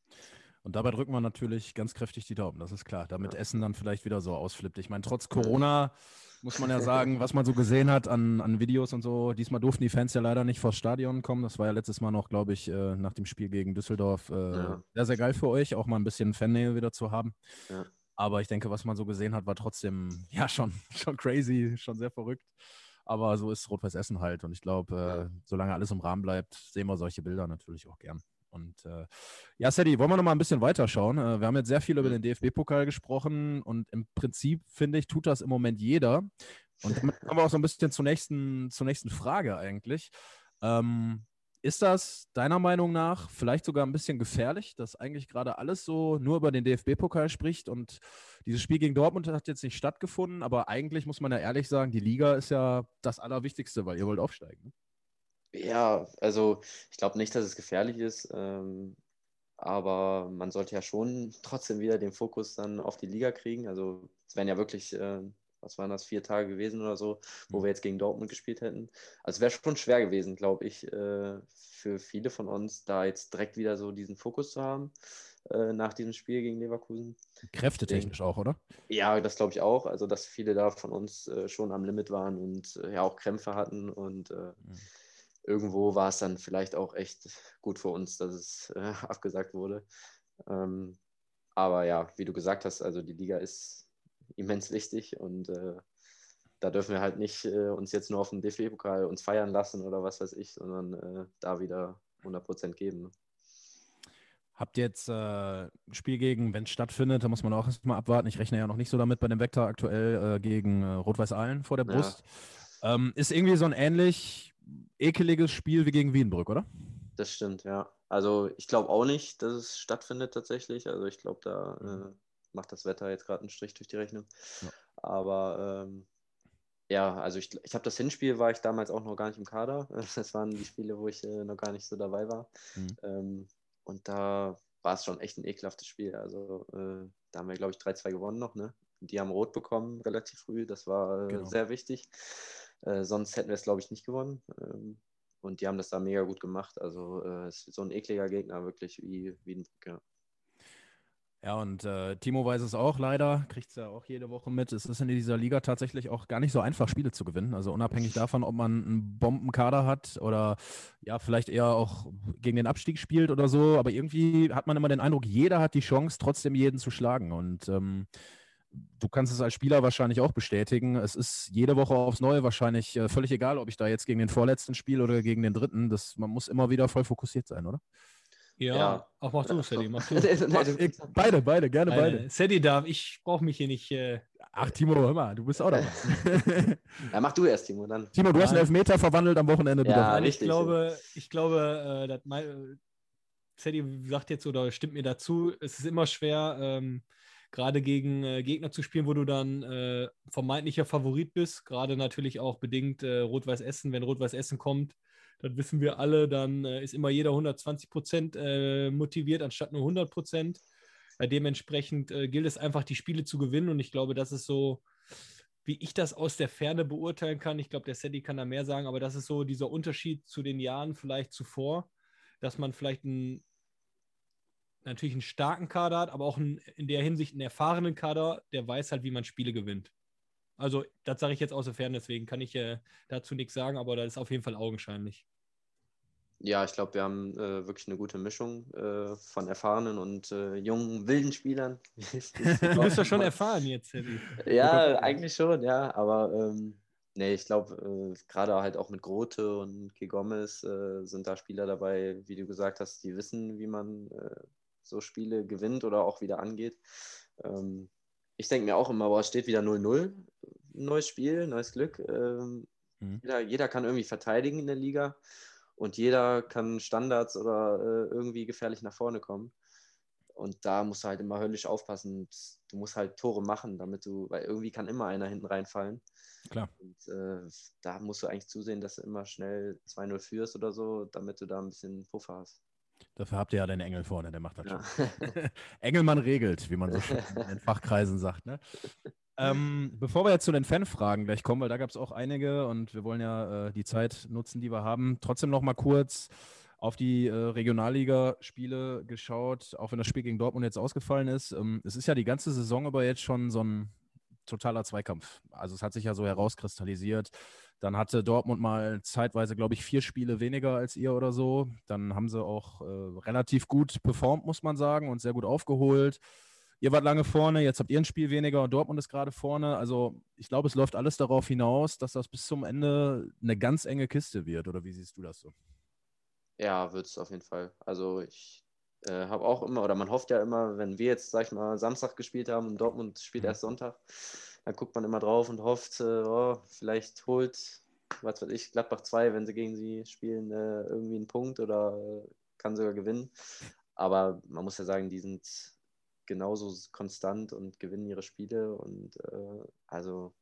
Und dabei drücken wir natürlich ganz kräftig die Daumen, das ist klar. Damit ja. Essen dann vielleicht wieder so ausflippt. Ich meine, trotz Corona *laughs* muss man ja sagen, was man so gesehen hat an, an Videos und so. Diesmal durften die Fans ja leider nicht vors Stadion kommen. Das war ja letztes Mal noch, glaube ich, äh, nach dem Spiel gegen Düsseldorf äh, ja. sehr, sehr geil für euch, auch mal ein bisschen Fannähe wieder zu haben. Ja. Aber ich denke, was man so gesehen hat, war trotzdem *laughs* ja schon, schon crazy, schon sehr verrückt. Aber so ist Rot-Weiß Essen halt. Und ich glaube, äh, solange alles im Rahmen bleibt, sehen wir solche Bilder natürlich auch gern. Und äh, ja, Sadie, wollen wir noch mal ein bisschen weiterschauen? Äh, wir haben jetzt sehr viel über mhm. den DFB-Pokal gesprochen und im Prinzip, finde ich, tut das im Moment jeder. Und damit kommen wir auch so ein bisschen zur nächsten, zur nächsten Frage eigentlich. Ähm, ist das deiner Meinung nach vielleicht sogar ein bisschen gefährlich, dass eigentlich gerade alles so nur über den DFB-Pokal spricht und dieses Spiel gegen Dortmund hat jetzt nicht stattgefunden, aber eigentlich muss man ja ehrlich sagen, die Liga ist ja das Allerwichtigste, weil ihr wollt aufsteigen. Ja, also ich glaube nicht, dass es gefährlich ist, ähm, aber man sollte ja schon trotzdem wieder den Fokus dann auf die Liga kriegen. Also es wären ja wirklich, äh, was waren das, vier Tage gewesen oder so, wo mhm. wir jetzt gegen Dortmund gespielt hätten. Also es wäre schon schwer gewesen, glaube ich, äh, für viele von uns, da jetzt direkt wieder so diesen Fokus zu haben äh, nach diesem Spiel gegen Leverkusen. Kräftetechnisch auch, oder? Ja, das glaube ich auch. Also dass viele da von uns äh, schon am Limit waren und äh, ja auch Krämpfe hatten und mhm irgendwo war es dann vielleicht auch echt gut für uns, dass es äh, *laughs* abgesagt wurde. Ähm, aber ja, wie du gesagt hast, also die Liga ist immens wichtig und äh, da dürfen wir halt nicht äh, uns jetzt nur auf den DFB-Pokal uns feiern lassen oder was weiß ich, sondern äh, da wieder 100% geben. Ne? Habt ihr jetzt äh, ein Spiel gegen, wenn es stattfindet, da muss man auch erstmal abwarten. Ich rechne ja noch nicht so damit bei dem Vektor aktuell äh, gegen Rot-Weiß Aalen vor der Brust. Ja. Ähm, ist irgendwie so ein ähnlich ekeliges Spiel wie gegen Wienbrück, oder? Das stimmt, ja. Also ich glaube auch nicht, dass es stattfindet tatsächlich. Also ich glaube, da mhm. äh, macht das Wetter jetzt gerade einen Strich durch die Rechnung. Ja. Aber ähm, ja, also ich, ich habe das Hinspiel, war ich damals auch noch gar nicht im Kader. *laughs* Das waren die Spiele, wo ich äh, noch gar nicht so dabei war. Mhm. Ähm, und da war es schon echt ein ekelhaftes Spiel. Also äh, da haben wir, glaube ich, 3-2 gewonnen noch. Ne? Die haben rot bekommen relativ früh. Das war äh, genau. sehr wichtig. Äh, sonst hätten wir es, glaube ich, nicht gewonnen. Ähm, und die haben das da mega gut gemacht. Also äh, es ist so ein ekliger Gegner, wirklich wie, wie ein Brücke. Ja, und äh, Timo weiß es auch leider, kriegt es ja auch jede Woche mit. Es ist in dieser Liga tatsächlich auch gar nicht so einfach, Spiele zu gewinnen. Also unabhängig davon, ob man einen Bombenkader hat oder ja, vielleicht eher auch gegen den Abstieg spielt oder so. Aber irgendwie hat man immer den Eindruck, jeder hat die Chance, trotzdem jeden zu schlagen. Und ähm, du kannst es als Spieler wahrscheinlich auch bestätigen. Es ist jede Woche aufs Neue wahrscheinlich äh, völlig egal, ob ich da jetzt gegen den vorletzten spiele oder gegen den dritten. Das, man muss immer wieder voll fokussiert sein, oder? Ja, ja. auch mach du, Sadie. Mach du. *laughs* beide, beide, gerne beide. beide. Sadie darf, ich brauche mich hier nicht. Äh... Ach, Timo, hör mal, du bist auch dabei. *laughs* ja, mach du erst, Timo. Dann. Timo, du hast einen Elfmeter verwandelt am Wochenende. Ja, ich glaube, ich glaube, äh, dass mein, Sadie sagt jetzt oder stimmt mir dazu, es ist immer schwer, ähm, gerade gegen äh, Gegner zu spielen, wo du dann äh, vermeintlicher Favorit bist. Gerade natürlich auch bedingt äh, Rot-Weiß Essen, wenn Rot-Weiß Essen kommt das wissen wir alle, dann äh, ist immer jeder 120 Prozent äh, motiviert, anstatt nur 100 Prozent. Äh, dementsprechend gilt es einfach, die Spiele zu gewinnen und ich glaube, das ist so, wie ich das aus der Ferne beurteilen kann. Ich glaube, der Sadie kann da mehr sagen, aber das ist so dieser Unterschied zu den Jahren vielleicht zuvor, dass man vielleicht einen, natürlich einen starken Kader hat, aber auch einen, in der Hinsicht einen erfahrenen Kader, der weiß halt, wie man Spiele gewinnt. Also, das sage ich jetzt aus der Ferne, deswegen kann ich äh, dazu nichts sagen, aber das ist auf jeden Fall augenscheinlich. Ja, ich glaube, wir haben äh, wirklich eine gute Mischung äh, von erfahrenen und äh, jungen, wilden Spielern. *laughs* *laughs* du bist doch schon erfahren jetzt, Heavy. Ja, eigentlich schon, ja. Aber ähm, nee, ich glaube, äh, gerade halt auch mit Grote und K. Gomez äh, sind da Spieler dabei, wie du gesagt hast, die wissen, wie man so Spiele gewinnt oder auch wieder angeht. Ähm, ich denke mir auch immer, boah, es steht wieder 0-0. Neues Spiel, neues Glück. Ähm, mhm. jeder, jeder kann irgendwie verteidigen in der Liga und jeder kann Standards oder äh, irgendwie gefährlich nach vorne kommen. Und da musst du halt immer höllisch aufpassen. Du musst halt Tore machen, damit du, weil irgendwie kann immer einer hinten reinfallen. Klar. Und äh, da musst du eigentlich zusehen, dass du immer schnell 2-0 führst oder so, damit du da ein bisschen Puffer hast. Dafür habt ihr ja den Engel vorne, der macht das ja. schon. *laughs* *laughs* Engelmann regelt, wie man so schön in Fachkreisen sagt. Ne? Ähm, bevor wir jetzt zu den Fanfragen gleich kommen, weil da gab es auch einige und wir wollen ja äh, die Zeit nutzen, die wir haben, trotzdem noch mal kurz auf die äh, Regionalliga-Spiele geschaut, auch wenn das Spiel gegen Dortmund jetzt ausgefallen ist. Ähm, es ist ja die ganze Saison über jetzt schon so ein totaler Zweikampf. Also es hat sich ja so herauskristallisiert. Dann hatte Dortmund mal zeitweise, glaube ich, vier Spiele weniger als ihr oder so. Dann haben sie auch äh, relativ gut performt, muss man sagen, und sehr gut aufgeholt ihr wart lange vorne, jetzt habt ihr ein Spiel weniger und Dortmund ist gerade vorne. Also ich glaube, es läuft alles darauf hinaus, dass das bis zum Ende eine ganz enge Kiste wird. Oder wie siehst du das so? Ja, wird es auf jeden Fall. Also ich äh, habe auch immer, oder man hofft ja immer, wenn wir jetzt, sag ich mal, Samstag gespielt haben und Dortmund spielt mhm. erst Sonntag, dann guckt man immer drauf und hofft, äh, oh, vielleicht holt, was weiß ich, Gladbach 2, wenn sie gegen sie spielen, äh, irgendwie einen Punkt oder äh, kann sogar gewinnen. Aber man muss ja sagen, die sind genauso konstant und gewinnen ihre Spiele. Und äh, also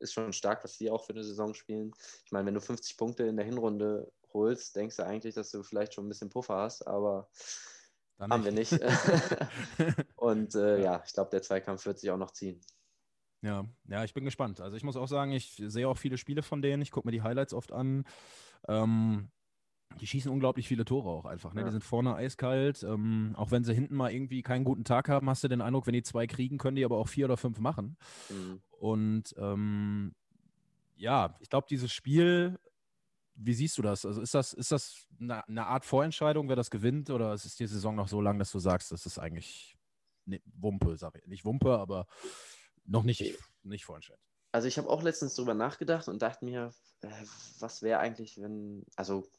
ist schon stark, was die auch für eine Saison spielen. Ich meine, wenn du 50 Punkte in der Hinrunde holst, denkst du eigentlich, dass du vielleicht schon ein bisschen Puffer hast, aber Dann haben wir nicht. *laughs* *laughs* und äh, ja. ja, ich glaube, der Zweikampf wird sich auch noch ziehen. Ja, ja, ich bin gespannt. Also ich muss auch sagen, ich sehe auch viele Spiele von denen. Ich gucke mir die Highlights oft an. Ähm, die schießen unglaublich viele Tore auch einfach. Ne? Ja. Die sind vorne eiskalt. Ähm, auch wenn sie hinten mal irgendwie keinen guten Tag haben, hast du den Eindruck, wenn die zwei kriegen, können die aber auch vier oder fünf machen. Mhm. Und ähm, ja, ich glaube, dieses Spiel, wie siehst du das? Also ist das, ist das eine, eine, Art Vorentscheidung, wer das gewinnt, oder ist die Saison noch so lang, dass du sagst, das ist eigentlich ne, Wumpe, sag ich. Nicht Wumpe, aber noch nicht, nicht vorentscheidend. Also ich habe auch letztens drüber nachgedacht und dachte mir, äh, was wäre eigentlich, wenn, also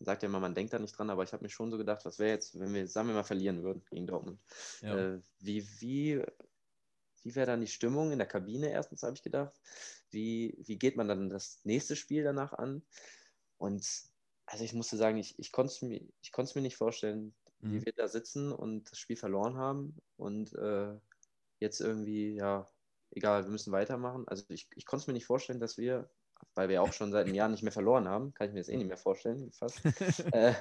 sagt ja immer, man denkt da nicht dran, aber ich habe mir schon so gedacht, was wäre jetzt, wenn wir, sagen wir mal, verlieren würden gegen Dortmund. Ja. Äh, wie wie, wie wäre dann die Stimmung in der Kabine erstens, habe ich gedacht. Wie, wie geht man dann das nächste Spiel danach an? Und also ich musste sagen, ich, ich konnte es mir, mir nicht vorstellen, mhm. wie wir da sitzen und das Spiel verloren haben und äh, jetzt irgendwie, ja, egal, wir müssen weitermachen. Also ich, ich konnte es mir nicht vorstellen, dass wir weil wir auch schon seit einem Jahr nicht mehr verloren haben. Kann ich mir das eh nicht mehr vorstellen, fast. *laughs* äh,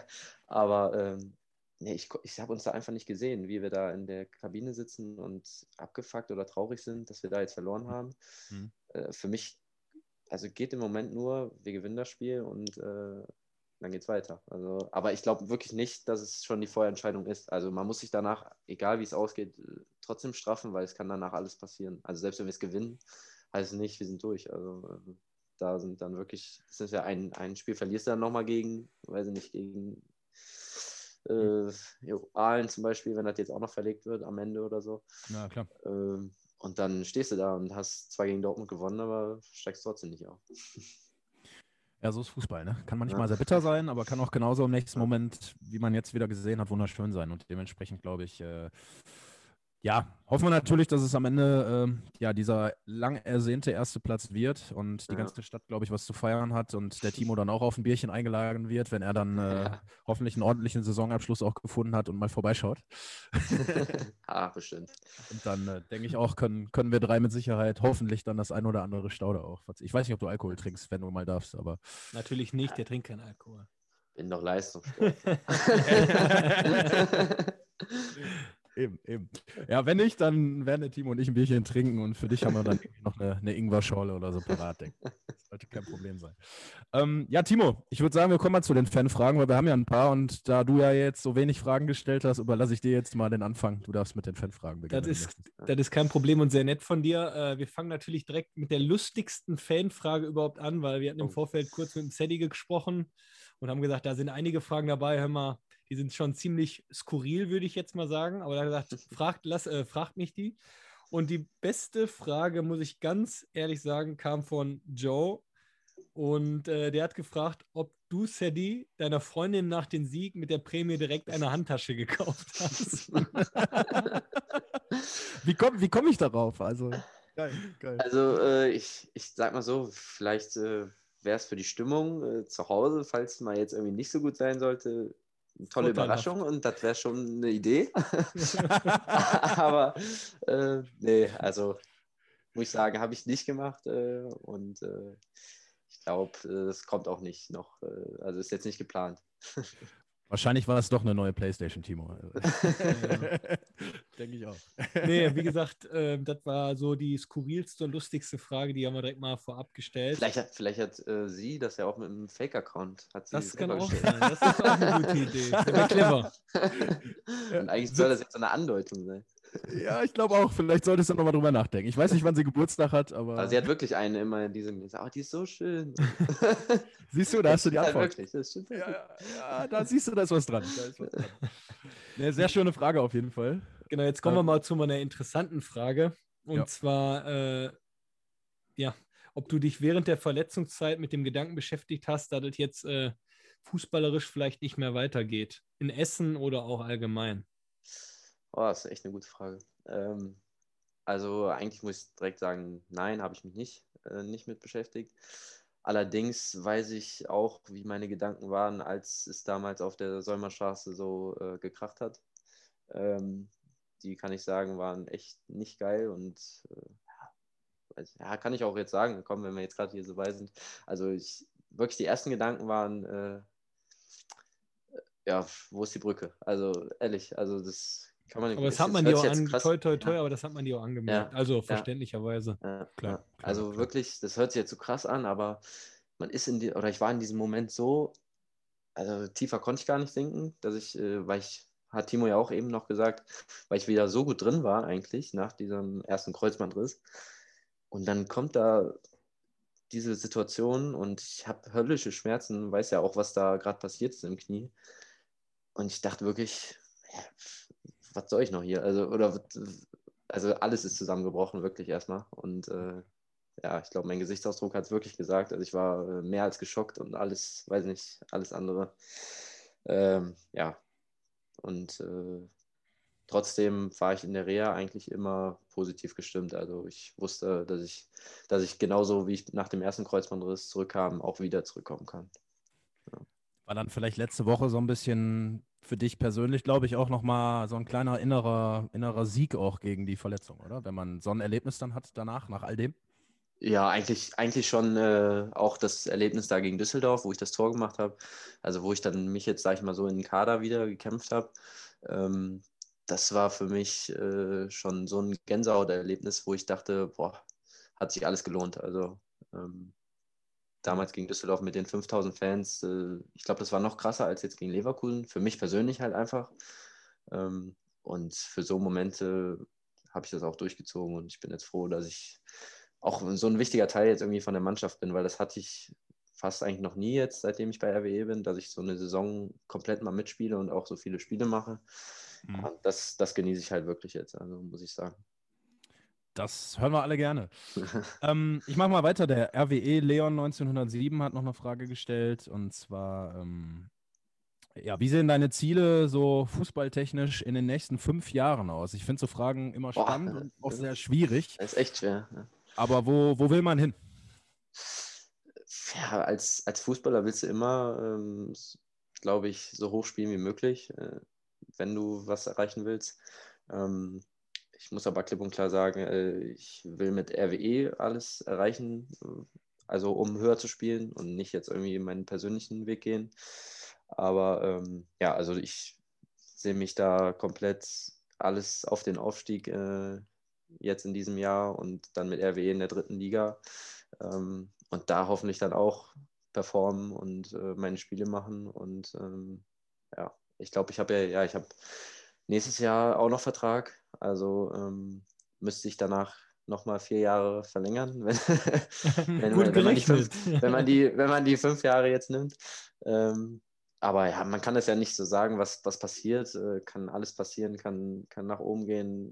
aber ähm, nee, ich, ich habe uns da einfach nicht gesehen, wie wir da in der Kabine sitzen und abgefuckt oder traurig sind, dass wir da jetzt verloren haben. Mhm. Äh, für mich, also geht im Moment nur, wir gewinnen das Spiel und äh, dann geht's weiter. Also, aber ich glaube wirklich nicht, dass es schon die Vorentscheidung ist. Also man muss sich danach, egal wie es ausgeht, äh, trotzdem straffen, weil es kann danach alles passieren. Also selbst wenn wir es gewinnen, heißt es nicht, wir sind durch. Also ähm, da sind dann wirklich, das ist ja ein, ein Spiel, verlierst du dann nochmal gegen, weiß ich nicht, gegen äh, Aalen zum Beispiel, wenn das jetzt auch noch verlegt wird am Ende oder so. Ja, klar. Ähm, und dann stehst du da und hast zwar gegen Dortmund gewonnen, aber steigst trotzdem nicht auf. Ja, so ist Fußball, ne? Kann manchmal ja. sehr bitter sein, aber kann auch genauso im nächsten Moment, wie man jetzt wieder gesehen hat, wunderschön sein. Und dementsprechend glaube ich, äh, ja, hoffen wir natürlich, dass es am Ende äh, ja dieser lang ersehnte erste Platz wird und die ja. ganze Stadt, glaube ich, was zu feiern hat und der *laughs* Timo dann auch auf ein Bierchen eingeladen wird, wenn er dann äh, ja. hoffentlich einen ordentlichen Saisonabschluss auch gefunden hat und mal vorbeischaut. *laughs* ah, bestimmt. Und dann äh, denke ich auch, können, können wir drei mit Sicherheit hoffentlich dann das ein oder andere Staude auch. Ich weiß nicht, ob du Alkohol trinkst, wenn du mal darfst, aber. Natürlich nicht, der trinkt keinen Alkohol. Bin doch Leistungssport. *laughs* Eben, eben. Ja, wenn nicht, dann werden der Timo und ich ein Bierchen trinken und für dich haben wir dann noch eine, eine Ingwer-Schorle oder so parat, denke Das sollte kein Problem sein. Ähm, ja, Timo, ich würde sagen, wir kommen mal zu den Fanfragen, weil wir haben ja ein paar und da du ja jetzt so wenig Fragen gestellt hast, überlasse ich dir jetzt mal den Anfang. Du darfst mit den Fanfragen beginnen. Das ist, das ist kein Problem und sehr nett von dir. Äh, wir fangen natürlich direkt mit der lustigsten Fanfrage überhaupt an, weil wir hatten im oh. Vorfeld kurz mit dem Sadie gesprochen und haben gesagt, da sind einige Fragen dabei. Hör mal, die sind schon ziemlich skurril, würde ich jetzt mal sagen. Aber er hat gesagt, *laughs* fragt, lass, äh, fragt mich die. Und die beste Frage, muss ich ganz ehrlich sagen, kam von Joe. Und äh, der hat gefragt, ob du, Sadie, deiner Freundin nach dem Sieg mit der Prämie direkt eine Handtasche gekauft hast. *laughs* wie komme wie komm ich darauf? Also, geil, geil. Also, äh, ich, ich sag mal so, vielleicht äh, wäre es für die Stimmung äh, zu Hause, falls es mal jetzt irgendwie nicht so gut sein sollte, tolle Überraschung und das wäre schon eine Idee. *laughs* *laughs* Aber äh, nee, also muss ich sagen, habe ich nicht gemacht äh, und äh, ich glaube, es kommt auch nicht noch, äh, also ist jetzt nicht geplant. *laughs* Wahrscheinlich war es doch eine neue PlayStation, Timo. Denke ich auch. Nee, wie gesagt, äh, das war so die skurrilste und lustigste Frage, die haben wir direkt mal vorab gestellt. Vielleicht hat, vielleicht hat äh, sie das ja auch mit einem Fake-Account. Das kann auch sein. Das ist auch eine gute Idee. Das wäre clever. *laughs* und eigentlich soll das jetzt so eine Andeutung sein. Ja, ich glaube auch. Vielleicht solltest du nochmal drüber nachdenken. Ich weiß nicht, wann sie Geburtstag hat, aber. Also sie hat wirklich eine immer in diesem. Oh, die ist so schön. *laughs* siehst du, da hast du *laughs* die Antwort. Ja, wirklich, das stimmt. Ja, ja, da siehst du, da ist was dran. Ist was dran. *laughs* Eine sehr schöne Frage auf jeden Fall. Genau, jetzt kommen wir mal zu meiner interessanten Frage. Und ja. zwar, äh, ja, ob du dich während der Verletzungszeit mit dem Gedanken beschäftigt hast, dass es jetzt äh, fußballerisch vielleicht nicht mehr weitergeht. In Essen oder auch allgemein. Oh, das ist echt eine gute Frage. Ähm, also eigentlich muss ich direkt sagen, nein, habe ich mich nicht, äh, nicht mit beschäftigt. Allerdings weiß ich auch, wie meine Gedanken waren, als es damals auf der Säumerstraße so äh, gekracht hat. Ähm, die kann ich sagen, waren echt nicht geil und äh, ja, kann ich auch jetzt sagen, komm, wenn wir jetzt gerade hier so bei sind. Also ich, wirklich die ersten Gedanken waren, äh, ja, wo ist die Brücke? Also ehrlich, also das kann man aber das hat man dir auch an, toi, toi, toi, ja. aber das hat man dir auch angemerkt. Ja. Also verständlicherweise. Ja. Klar, klar, Also klar. wirklich, das hört sich jetzt so krass an, aber man ist in die, oder ich war in diesem Moment so, also tiefer konnte ich gar nicht sinken, dass ich, äh, weil ich, hat Timo ja auch eben noch gesagt, weil ich wieder so gut drin war eigentlich nach diesem ersten Kreuzbandriss. Und dann kommt da diese Situation und ich habe höllische Schmerzen, weiß ja auch, was da gerade passiert ist im Knie. Und ich dachte wirklich, ja, was soll ich noch hier? Also, oder, also alles ist zusammengebrochen, wirklich erstmal. Und äh, ja, ich glaube, mein Gesichtsausdruck hat es wirklich gesagt. Also ich war äh, mehr als geschockt und alles, weiß nicht, alles andere. Ähm, ja. Und äh, trotzdem war ich in der Reha eigentlich immer positiv gestimmt. Also ich wusste, dass ich, dass ich genauso wie ich nach dem ersten Kreuzbandriss zurückkam, auch wieder zurückkommen kann. Ja. War dann vielleicht letzte Woche so ein bisschen für dich persönlich, glaube ich, auch nochmal so ein kleiner innerer, innerer Sieg auch gegen die Verletzung, oder? Wenn man so ein Erlebnis dann hat danach, nach all dem? Ja, eigentlich, eigentlich schon äh, auch das Erlebnis da gegen Düsseldorf, wo ich das Tor gemacht habe. Also wo ich dann mich jetzt, sage ich mal, so in den Kader wieder gekämpft habe. Ähm, das war für mich äh, schon so ein Gänsehaut-Erlebnis, wo ich dachte, boah, hat sich alles gelohnt. Also ähm, damals gegen Düsseldorf mit den 5000 Fans, äh, ich glaube, das war noch krasser als jetzt gegen Leverkusen. Für mich persönlich halt einfach. Ähm, und für so Momente habe ich das auch durchgezogen und ich bin jetzt froh, dass ich auch so ein wichtiger Teil jetzt irgendwie von der Mannschaft bin, weil das hatte ich fast eigentlich noch nie jetzt, seitdem ich bei RWE bin, dass ich so eine Saison komplett mal mitspiele und auch so viele Spiele mache. Mhm. Das, das genieße ich halt wirklich jetzt, also muss ich sagen. Das hören wir alle gerne. *laughs* ähm, ich mache mal weiter. Der RWE Leon 1907 hat noch eine Frage gestellt und zwar, ähm, ja, wie sehen deine Ziele so fußballtechnisch in den nächsten fünf Jahren aus? Ich finde so Fragen immer spannend Boah, und auch sehr schwierig. Das ist echt schwer. Ja. Aber wo, wo will man hin? Ja, als, als Fußballer willst du immer, ähm, glaube ich, so hoch spielen wie möglich, äh, wenn du was erreichen willst. Ähm, ich muss aber klipp und klar sagen, äh, ich will mit RWE alles erreichen, also um höher zu spielen und nicht jetzt irgendwie meinen persönlichen Weg gehen. Aber ähm, ja, also ich sehe mich da komplett alles auf den Aufstieg äh, jetzt in diesem Jahr und dann mit RWE in der dritten Liga. Ähm, und da hoffentlich dann auch performen und äh, meine Spiele machen. Und ähm, ja, ich glaube, ich habe ja, ja, ich habe nächstes Jahr auch noch Vertrag. Also ähm, müsste ich danach nochmal vier Jahre verlängern, *laughs* wenn, *laughs* wenn, man, wenn, man fünf, *laughs* wenn, man die, wenn man die fünf Jahre jetzt nimmt. Ähm, aber ja, man kann das ja nicht so sagen, was, was passiert. Äh, kann alles passieren, kann, kann nach oben gehen.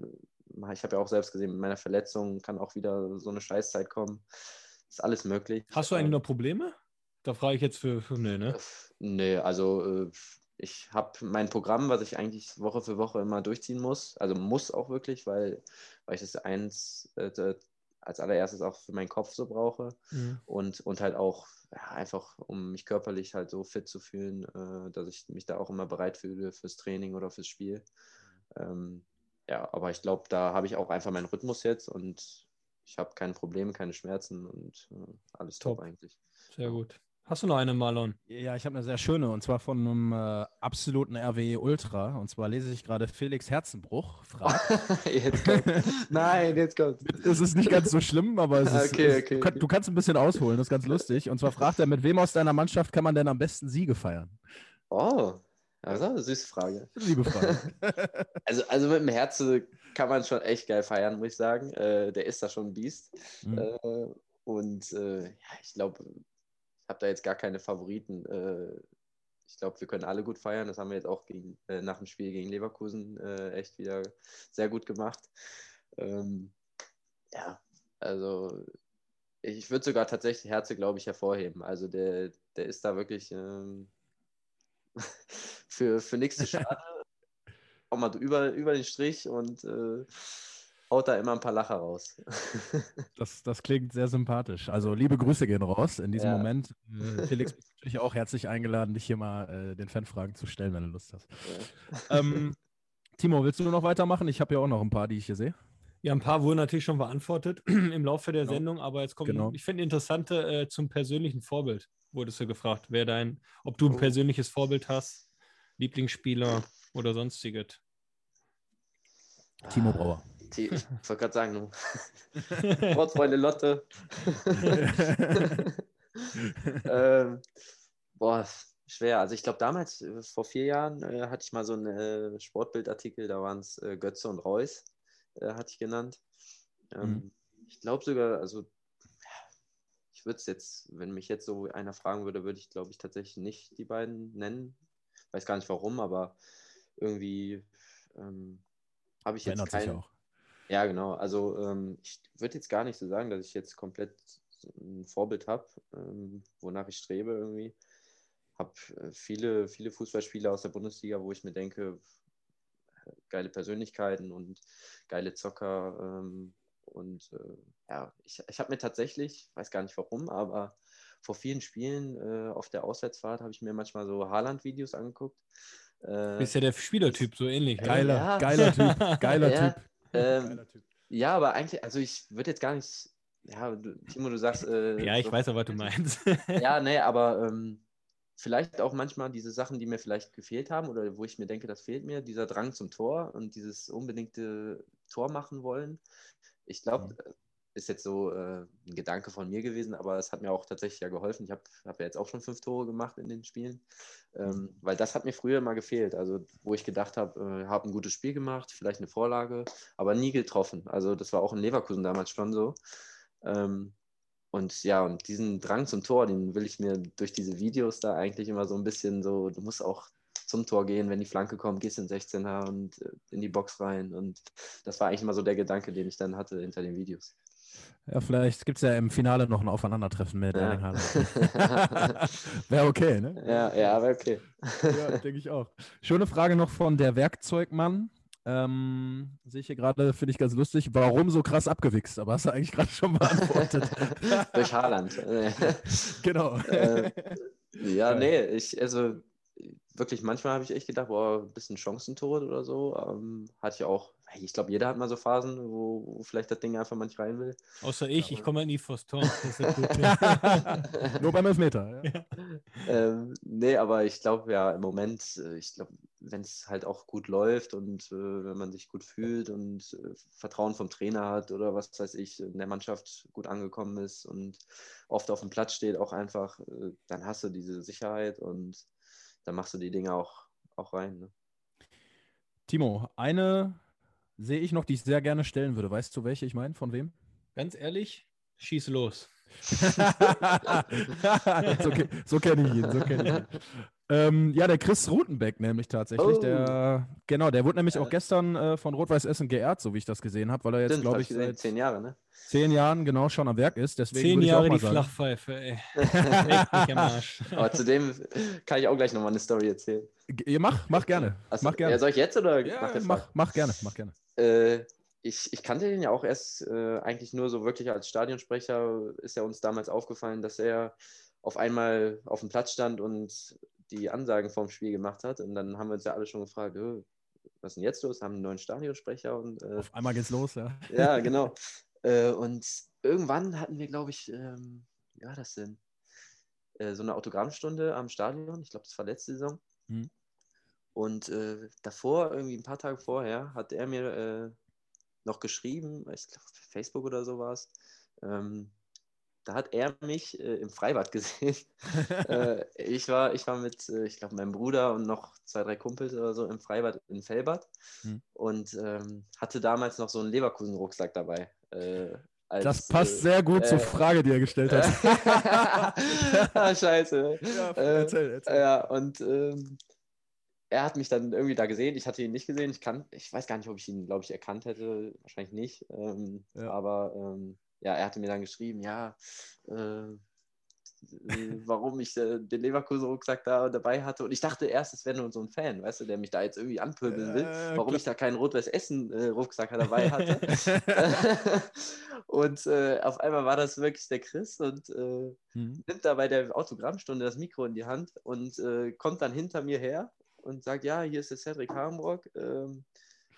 Ich habe ja auch selbst gesehen, mit meiner Verletzung kann auch wieder so eine Scheißzeit kommen. Ist alles möglich. Hast du eigentlich noch Probleme? Da frage ich jetzt für, für nee, ne? Nee, also äh, ich habe mein Programm, was ich eigentlich Woche für Woche immer durchziehen muss. Also muss auch wirklich, weil, weil ich das eins äh, als allererstes auch für meinen Kopf so brauche. Mhm. Und, und halt auch ja, einfach, um mich körperlich halt so fit zu fühlen, äh, dass ich mich da auch immer bereit fühle fürs Training oder fürs Spiel. Ähm, ja, aber ich glaube, da habe ich auch einfach meinen Rhythmus jetzt und ich habe keine Probleme, keine Schmerzen und äh, alles top. top eigentlich. Sehr gut. Hast du noch eine, Marlon? Ja, ich habe eine sehr schöne und zwar von einem äh, absoluten RWE Ultra. Und zwar lese ich gerade Felix Herzenbruch. *laughs* jetzt kommt. *laughs* Nein, jetzt kommt. Es ist nicht ganz so schlimm, aber es ist, okay, okay, okay. du kannst ein bisschen ausholen, das ist ganz lustig. Und zwar fragt er, mit wem aus deiner Mannschaft kann man denn am besten Siege feiern? Oh, das ist eine süße Frage. Liebe Frage. *laughs* also, also mit dem Herzen kann man schon echt geil feiern, muss ich sagen. Äh, der ist da schon ein Biest. Mhm. Äh, und äh, ja, ich glaube, habe da jetzt gar keine Favoriten. Äh, ich glaube, wir können alle gut feiern. Das haben wir jetzt auch gegen, äh, nach dem Spiel gegen Leverkusen äh, echt wieder sehr gut gemacht. Ähm, ja, also ich würde sogar tatsächlich Herze, glaube ich, hervorheben. Also der, der ist da wirklich ähm, *laughs* für, für nichts zu schade. *laughs* Auch mal über, über den Strich und äh, haut da immer ein paar Lacher raus. *laughs* das, das klingt sehr sympathisch. Also liebe Grüße gehen raus in diesem ja. Moment. *laughs* Äh, Felix ist natürlich auch herzlich eingeladen, dich hier mal äh, den Fanfragen zu stellen, wenn du Lust hast. Ja. Ähm, Timo, willst du noch weitermachen? Ich habe ja auch noch ein paar, die ich hier sehe. Ja, ein paar wurden natürlich schon beantwortet *clears throat* im Laufe der genau. Sendung, aber jetzt kommt, genau. ich finde interessante äh, zum persönlichen Vorbild, wurdest du gefragt, wer dein, ob du ein oh. persönliches Vorbild hast, Lieblingsspieler oder sonstiges. Timo Brauer. Die, ich *laughs* wollte gerade sagen, *laughs* Sportfreunde Lotte. *laughs* ähm, boah, schwer. Also ich glaube damals, äh, vor vier Jahren, äh, hatte ich mal so einen äh, Sportbildartikel, da waren es äh, Götze und Reus, äh, hatte ich genannt. Ähm, mhm. Ich glaube sogar, also ich würde es jetzt, wenn mich jetzt so einer fragen würde, würde ich glaube ich tatsächlich nicht die beiden nennen. Weiß gar nicht warum, aber irgendwie ähm, habe ich jetzt keinen. Ja, genau. Also ähm, ich würde jetzt gar nicht so sagen, dass ich jetzt komplett ein Vorbild habe, ähm, wonach ich strebe irgendwie. Habe äh, viele, viele Fußballspieler aus der Bundesliga, wo ich mir denke, geile Persönlichkeiten und geile Zocker. Ähm, und äh, ja, ich, ich habe mir tatsächlich, weiß gar nicht warum, aber vor vielen Spielen äh, auf der Auswärtsfahrt habe ich mir manchmal so Haaland-Videos angeguckt. Äh, ist ja der Spielertyp so ähnlich. Geiler, ja. geiler Typ, *laughs* geiler ja. Typ. Ähm, ja, aber eigentlich, also ich würde jetzt gar nicht, ja, du, Timo, du sagst. Äh, ja, ich so, weiß auch, was du meinst. *laughs* ja, nee, aber *laughs* ähm, vielleicht auch manchmal diese Sachen, die mir vielleicht gefehlt haben oder wo ich mir denke, das fehlt mir, dieser Drang zum Tor und dieses unbedingte Tor machen wollen. Ich glaube, ja. Ist jetzt so äh, ein Gedanke von mir gewesen, aber es hat mir auch tatsächlich ja geholfen. Ich habe hab ja jetzt auch schon fünf Tore gemacht in den Spielen, ähm, weil das hat mir früher immer gefehlt. Also, wo ich gedacht habe, äh, habe ein gutes Spiel gemacht, vielleicht eine Vorlage, aber nie getroffen. Also, das war auch in Leverkusen damals schon so. Ähm, und ja, und diesen Drang zum Tor, den will ich mir durch diese Videos da eigentlich immer so ein bisschen so, du musst auch zum Tor gehen, wenn die Flanke kommt, gehst in den 16er und äh, in die Box rein. Und das war eigentlich immer so der Gedanke, den ich dann hatte hinter den Videos. Ja, vielleicht gibt es ja im Finale noch ein Aufeinandertreffen mit ja. Erling wäre okay, ne? Ja, ja wäre okay. ja, denke ich auch. Schöne Frage noch von der Werkzeugmann. Ähm, sehe ich hier gerade, finde ich ganz lustig. Warum so krass abgewichst? Aber hast du eigentlich gerade schon beantwortet. *laughs* Durch Haaland. genau. Äh, ja, nee, ich, also wirklich, manchmal habe ich echt gedacht, boah, ein bisschen Chancentod oder so. Ähm, hatte ich auch, ich glaube, jeder hat mal so Phasen, wo, wo, vielleicht das Ding einfach manchmal rein will. Außer ich, ich komme halt nie vors Tor. *laughs* *laughs* Nur beim Elfmeter. Ja. ja. Ähm, nee, aber ich glaube ja im Moment, äh, ich glaube, wenn es halt auch gut läuft und äh, wenn man sich gut fühlt und äh, Vertrauen vom Trainer hat oder was weiß ich, in der Mannschaft gut angekommen ist und oft auf dem Platz steht, auch einfach, äh, dann hast du diese Sicherheit und dann machst du die Dinge auch, auch rein. Ne? Timo, eine sehe ich noch, die ich sehr gerne stellen würde. Weißt du, welche ich meine? Von wem? Ganz ehrlich, schieß los. *laughs* *laughs* okay. So kenne ich ihn. So kenn ich ihn. Ähm, ja, der Chris Rutenbeck nämlich tatsächlich. Oh. Der, genau, der wurde nämlich auch gestern äh, von Rot-Weiß Essen geehrt, so wie ich das gesehen habe, weil er jetzt, glaube ich, seit zehn Jahre, ne? Zehn Jahren genau schon am Werk ist. Deswegen zehn Jahre die sagen. Flachpfeife, ey. *laughs* Aber zu dem kann ich auch gleich nochmal eine Story erzählen. G mach, mach gerne. Also, mach gerne. Ja, soll ich jetzt oder ja, mach, mach, gerne, mach gerne. Äh, ich, ich, kannte den ja auch erst äh, eigentlich nur so wirklich als Stadionsprecher. Ist ja uns damals aufgefallen, dass er auf einmal auf dem Platz stand und die Ansagen vorm Spiel gemacht hat. Und dann haben wir uns ja alle schon gefragt, was ist denn jetzt los? Haben einen neuen Stadionsprecher und äh, auf einmal geht's los, ja. *laughs* Ja, genau. äh, und irgendwann hatten wir, glaube ich, ähm, wie war das denn? Äh, so eine Autogrammstunde am Stadion. Ich glaube, das war letzte Saison. Hm. Und äh, davor, irgendwie ein paar Tage vorher, hat er mir äh, noch geschrieben, ich glaube, Facebook oder so war es, ähm, da hat er mich äh, im Freibad *laughs* gesehen. äh, ich, war, ich war mit, äh, ich glaube, meinem Bruder und noch zwei, drei Kumpels oder so im Freibad in Fellbad hm. und ähm, hatte damals noch so einen Leverkusen-Rucksack dabei. Äh, als, das passt sehr gut zur äh, Frage, die er gestellt hat. *laughs* ah, scheiße. Ja, erzähl, erzähl. Ja, und ähm, er hat mich dann irgendwie da gesehen. Ich hatte ihn nicht gesehen. Ich, kann, ich weiß gar nicht, ob ich ihn, glaube ich, erkannt hätte. Wahrscheinlich nicht. Ähm, ja. Aber ähm, ja, er hatte mir dann geschrieben, ja, äh, warum ich äh, den Leverkusen-Rucksack da dabei hatte. Und ich dachte erst, es wäre nur so ein Fan, weißt du, der mich da jetzt irgendwie anpöbeln will, warum ich da keinen Rot-Weiß-Essen-Rucksack äh, dabei hatte. *laughs* *laughs* und äh, auf einmal war das wirklich der Chris und äh, mhm. nimmt da bei der Autogrammstunde das Mikro in die Hand und äh, kommt dann hinter mir her und sagt, ja, hier ist der Cedric Harmbrock. Ähm,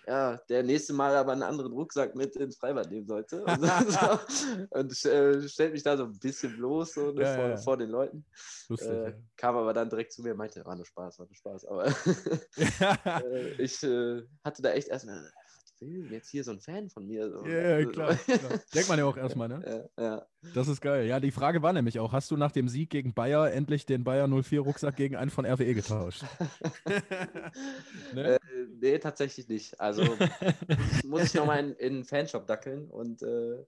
ja, der nächste Mal aber einen anderen Rucksack mit ins Freibad nehmen sollte. *laughs* Und, so, und äh, stellt mich da so ein bisschen bloß so, ne, ja, vor, ja. vor, den Leuten. Lustig, äh, kam aber dann direkt zu mir und meinte, war nur Spaß, war nur Spaß. Aber *laughs* *laughs* äh, ich äh, hatte da echt erstmal, will jetzt hier so ein Fan von mir. So. Ja, klar, klar. *laughs* Denkt man ja auch erstmal, ne? Ja, ja, Das ist geil. Ja, die Frage war nämlich auch, hast du nach dem Sieg gegen Bayer endlich den Bayer 04 Rucksack gegen einen von RWE getauscht? *laughs* ne? äh, nee, tatsächlich nicht. Also *laughs* muss ich nochmal in, in den Fanshop dackeln und äh,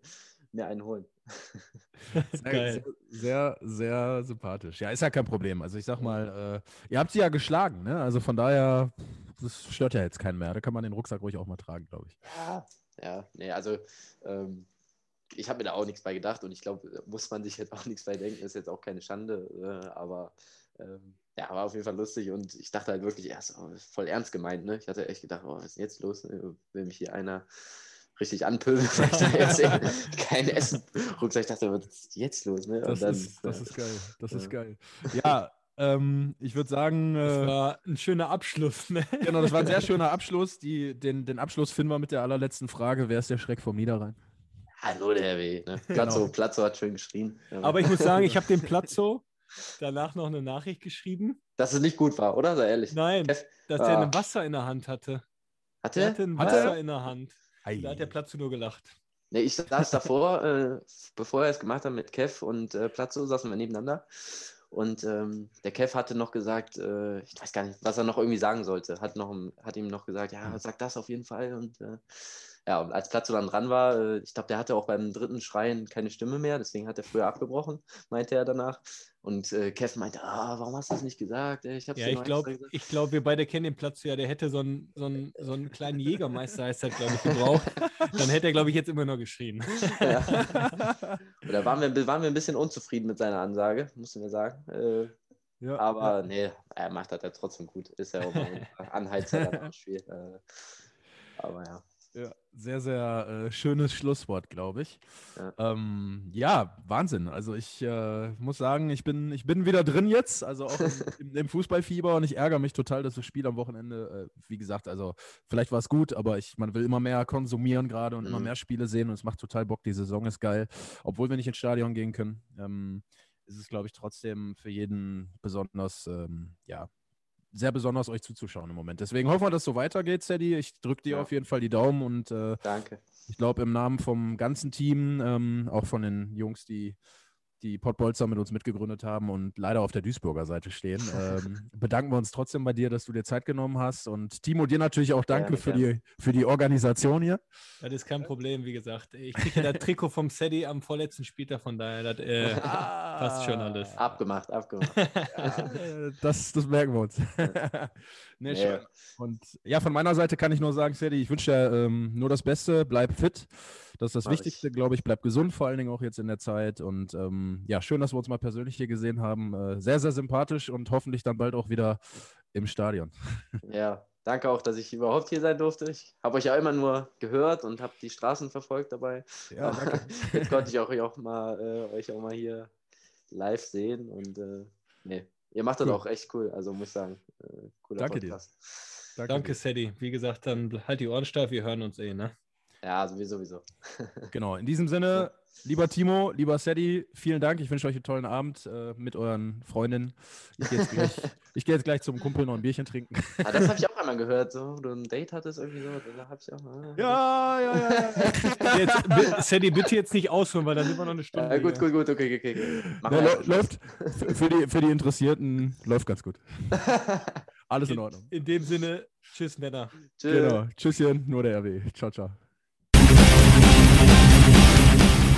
mir einen holen. *laughs* Sehr, sehr, sehr, sympathisch. Ja, ist ja kein Problem. Also ich sag mal, äh, ihr habt sie ja geschlagen, ne? Also von daher das stört ja jetzt keinen mehr. Da kann man den Rucksack ruhig auch mal tragen, glaube ich. Ja, ja, nee, also ähm, ich habe mir da auch nichts bei gedacht und ich glaube, muss man sich jetzt auch *laughs* nichts bei denken, ist jetzt auch keine Schande, äh, aber ähm, ja, war auf jeden Fall lustig und ich dachte halt wirklich erst, oh, voll ernst gemeint, ne? Ich hatte echt gedacht, oh, was ist denn jetzt los? Will mich hier einer richtig anpöbeln, *laughs* weil ich da jetzt *laughs* kein Essen Rucksack. Ich dachte, was ist jetzt los? Ne? Das, dann, ist, das ist geil, das ist geil. Ja, ähm, ich würde sagen. Äh, das war ein schöner Abschluss, ne? Genau, das war ein sehr schöner Abschluss. Die, den, den Abschluss finden wir mit der allerletzten Frage. Wer ist der Schreck vom Niederrhein? Hallo, der W. Ne? Platzo, genau. Platzo hat schön geschrien. Aber ich muss sagen, ich habe dem Platzo danach noch eine Nachricht geschrieben. Dass es nicht gut war, oder? Sei ehrlich. Nein, dass ah. er ein Wasser in der Hand hatte. Hatte? Er hatte ein Wasser hatte? in der Hand. Ei. Da hat der Platzo nur gelacht. Nee, ich saß davor, *laughs* äh, bevor er es gemacht hat mit Kev und äh, Platzo, saßen wir nebeneinander. Und ähm, der Kev hatte noch gesagt, äh, ich weiß gar nicht, was er noch irgendwie sagen sollte. Hat, noch, hat ihm noch gesagt, ja, sag das auf jeden Fall. Und äh, ja, und als Platzo dann dran war, äh, ich glaube, der hatte auch beim dritten Schreien keine Stimme mehr, deswegen hat er früher abgebrochen, meinte er danach. Und äh, Kev meinte, ah, warum hast du das nicht gesagt? Ich ja, ich glaube, glaub, wir beide kennen den Platz ja. Der hätte so einen, so einen, so einen kleinen Jägermeister, heißt das, glaube ich, gebraucht. Dann hätte er, glaube ich, jetzt immer noch geschrien. *laughs* Ja. da waren wir, waren wir ein bisschen unzufrieden mit seiner Ansage, mussten wir sagen. Äh, ja, aber ja. nee, er macht das ja trotzdem gut. Ist ja auch ein *laughs* Anheizer dann Spiel. Äh, aber ja. Ja, sehr, sehr äh, schönes Schlusswort, glaube ich. Ja. Ähm, ja. Wahnsinn. Also ich äh, muss sagen, ich bin, ich bin wieder drin jetzt, also auch im, *laughs* im, Fußballfieber und ich ärgere mich total, dass das Spiel am Wochenende, äh, wie gesagt, also vielleicht war es gut, aber ich, man will immer mehr konsumieren gerade und mhm. immer mehr Spiele sehen und es macht total Bock. Die Saison ist geil. Obwohl wir nicht ins Stadion gehen können, ähm, ist es, glaube ich, trotzdem für jeden besonders, ähm, ja, sehr besonders, euch zuzuschauen im Moment. Deswegen hoffen wir, dass es so weitergeht, Sadie. Ich drücke dir ja. auf jeden Fall die Daumen und äh, Danke. Ich glaube, im Namen vom ganzen Team, ähm, auch von den Jungs, die die Pottbolzer mit uns mitgegründet haben und leider auf der Duisburger Seite stehen. *laughs* Ähm, bedanken wir uns trotzdem bei dir, dass du dir Zeit genommen hast. Und Timo, dir natürlich auch danke gerne, für, Die, für die Organisation hier. Das ist kein Problem, wie gesagt. Ich kriege ja das Trikot vom Sedi am vorletzten Spieltag, von daher das, äh, *laughs* ah, passt schon alles. Abgemacht, abgemacht. *laughs* Ja, das, das merken wir uns. nee, nee. Und ja, von meiner Seite kann ich nur sagen, Sedi, ich wünsche dir ähm, nur das Beste, bleib fit. Das ist das Mach Wichtigste, glaube ich. Bleib gesund, vor allen Dingen auch jetzt in der Zeit. Und ähm, ja, schön, dass wir uns mal persönlich hier gesehen haben. Äh, sehr, sehr sympathisch und hoffentlich dann bald auch wieder im Stadion. *laughs* Ja, danke auch, dass ich überhaupt hier sein durfte. Ich habe euch ja immer nur gehört und habe die Straßen verfolgt dabei. Ja, danke. *laughs* Jetzt konnte ich auch, auch mal, äh, euch auch mal hier live sehen. Und äh, nee, ihr macht das cool. auch echt cool. Also muss ich sagen, äh, cooler danke Podcast. Dir. Danke, danke Sadie. Wie gesagt, dann halt die Ohren steif, wir hören uns eh, ne? Ja, sowieso, sowieso. *laughs* genau, in diesem Sinne, lieber Timo, lieber Sadie, vielen Dank. Ich wünsche euch einen tollen Abend äh, mit euren Freundinnen. Ich gehe jetzt, gleich, *laughs* geh jetzt gleich zum Kumpel noch ein Bierchen trinken. ah, das habe ich auch einmal gehört, so, du ein Date hattest irgendwie so. Da habe ich auch mal. Ja, ja, ja. *laughs* jetzt, Sadie, bitte jetzt nicht ausholen, weil dann sind wir noch eine Stunde. Ja, gut, gut, gut, okay, okay. okay. Ja, läuft, für die, für die Interessierten läuft ganz gut. Alles in Ordnung. In, in dem Sinne, tschüss, Männer. Tschüss. Genau, tschüsschen, nur der RW. Ciao, ciao.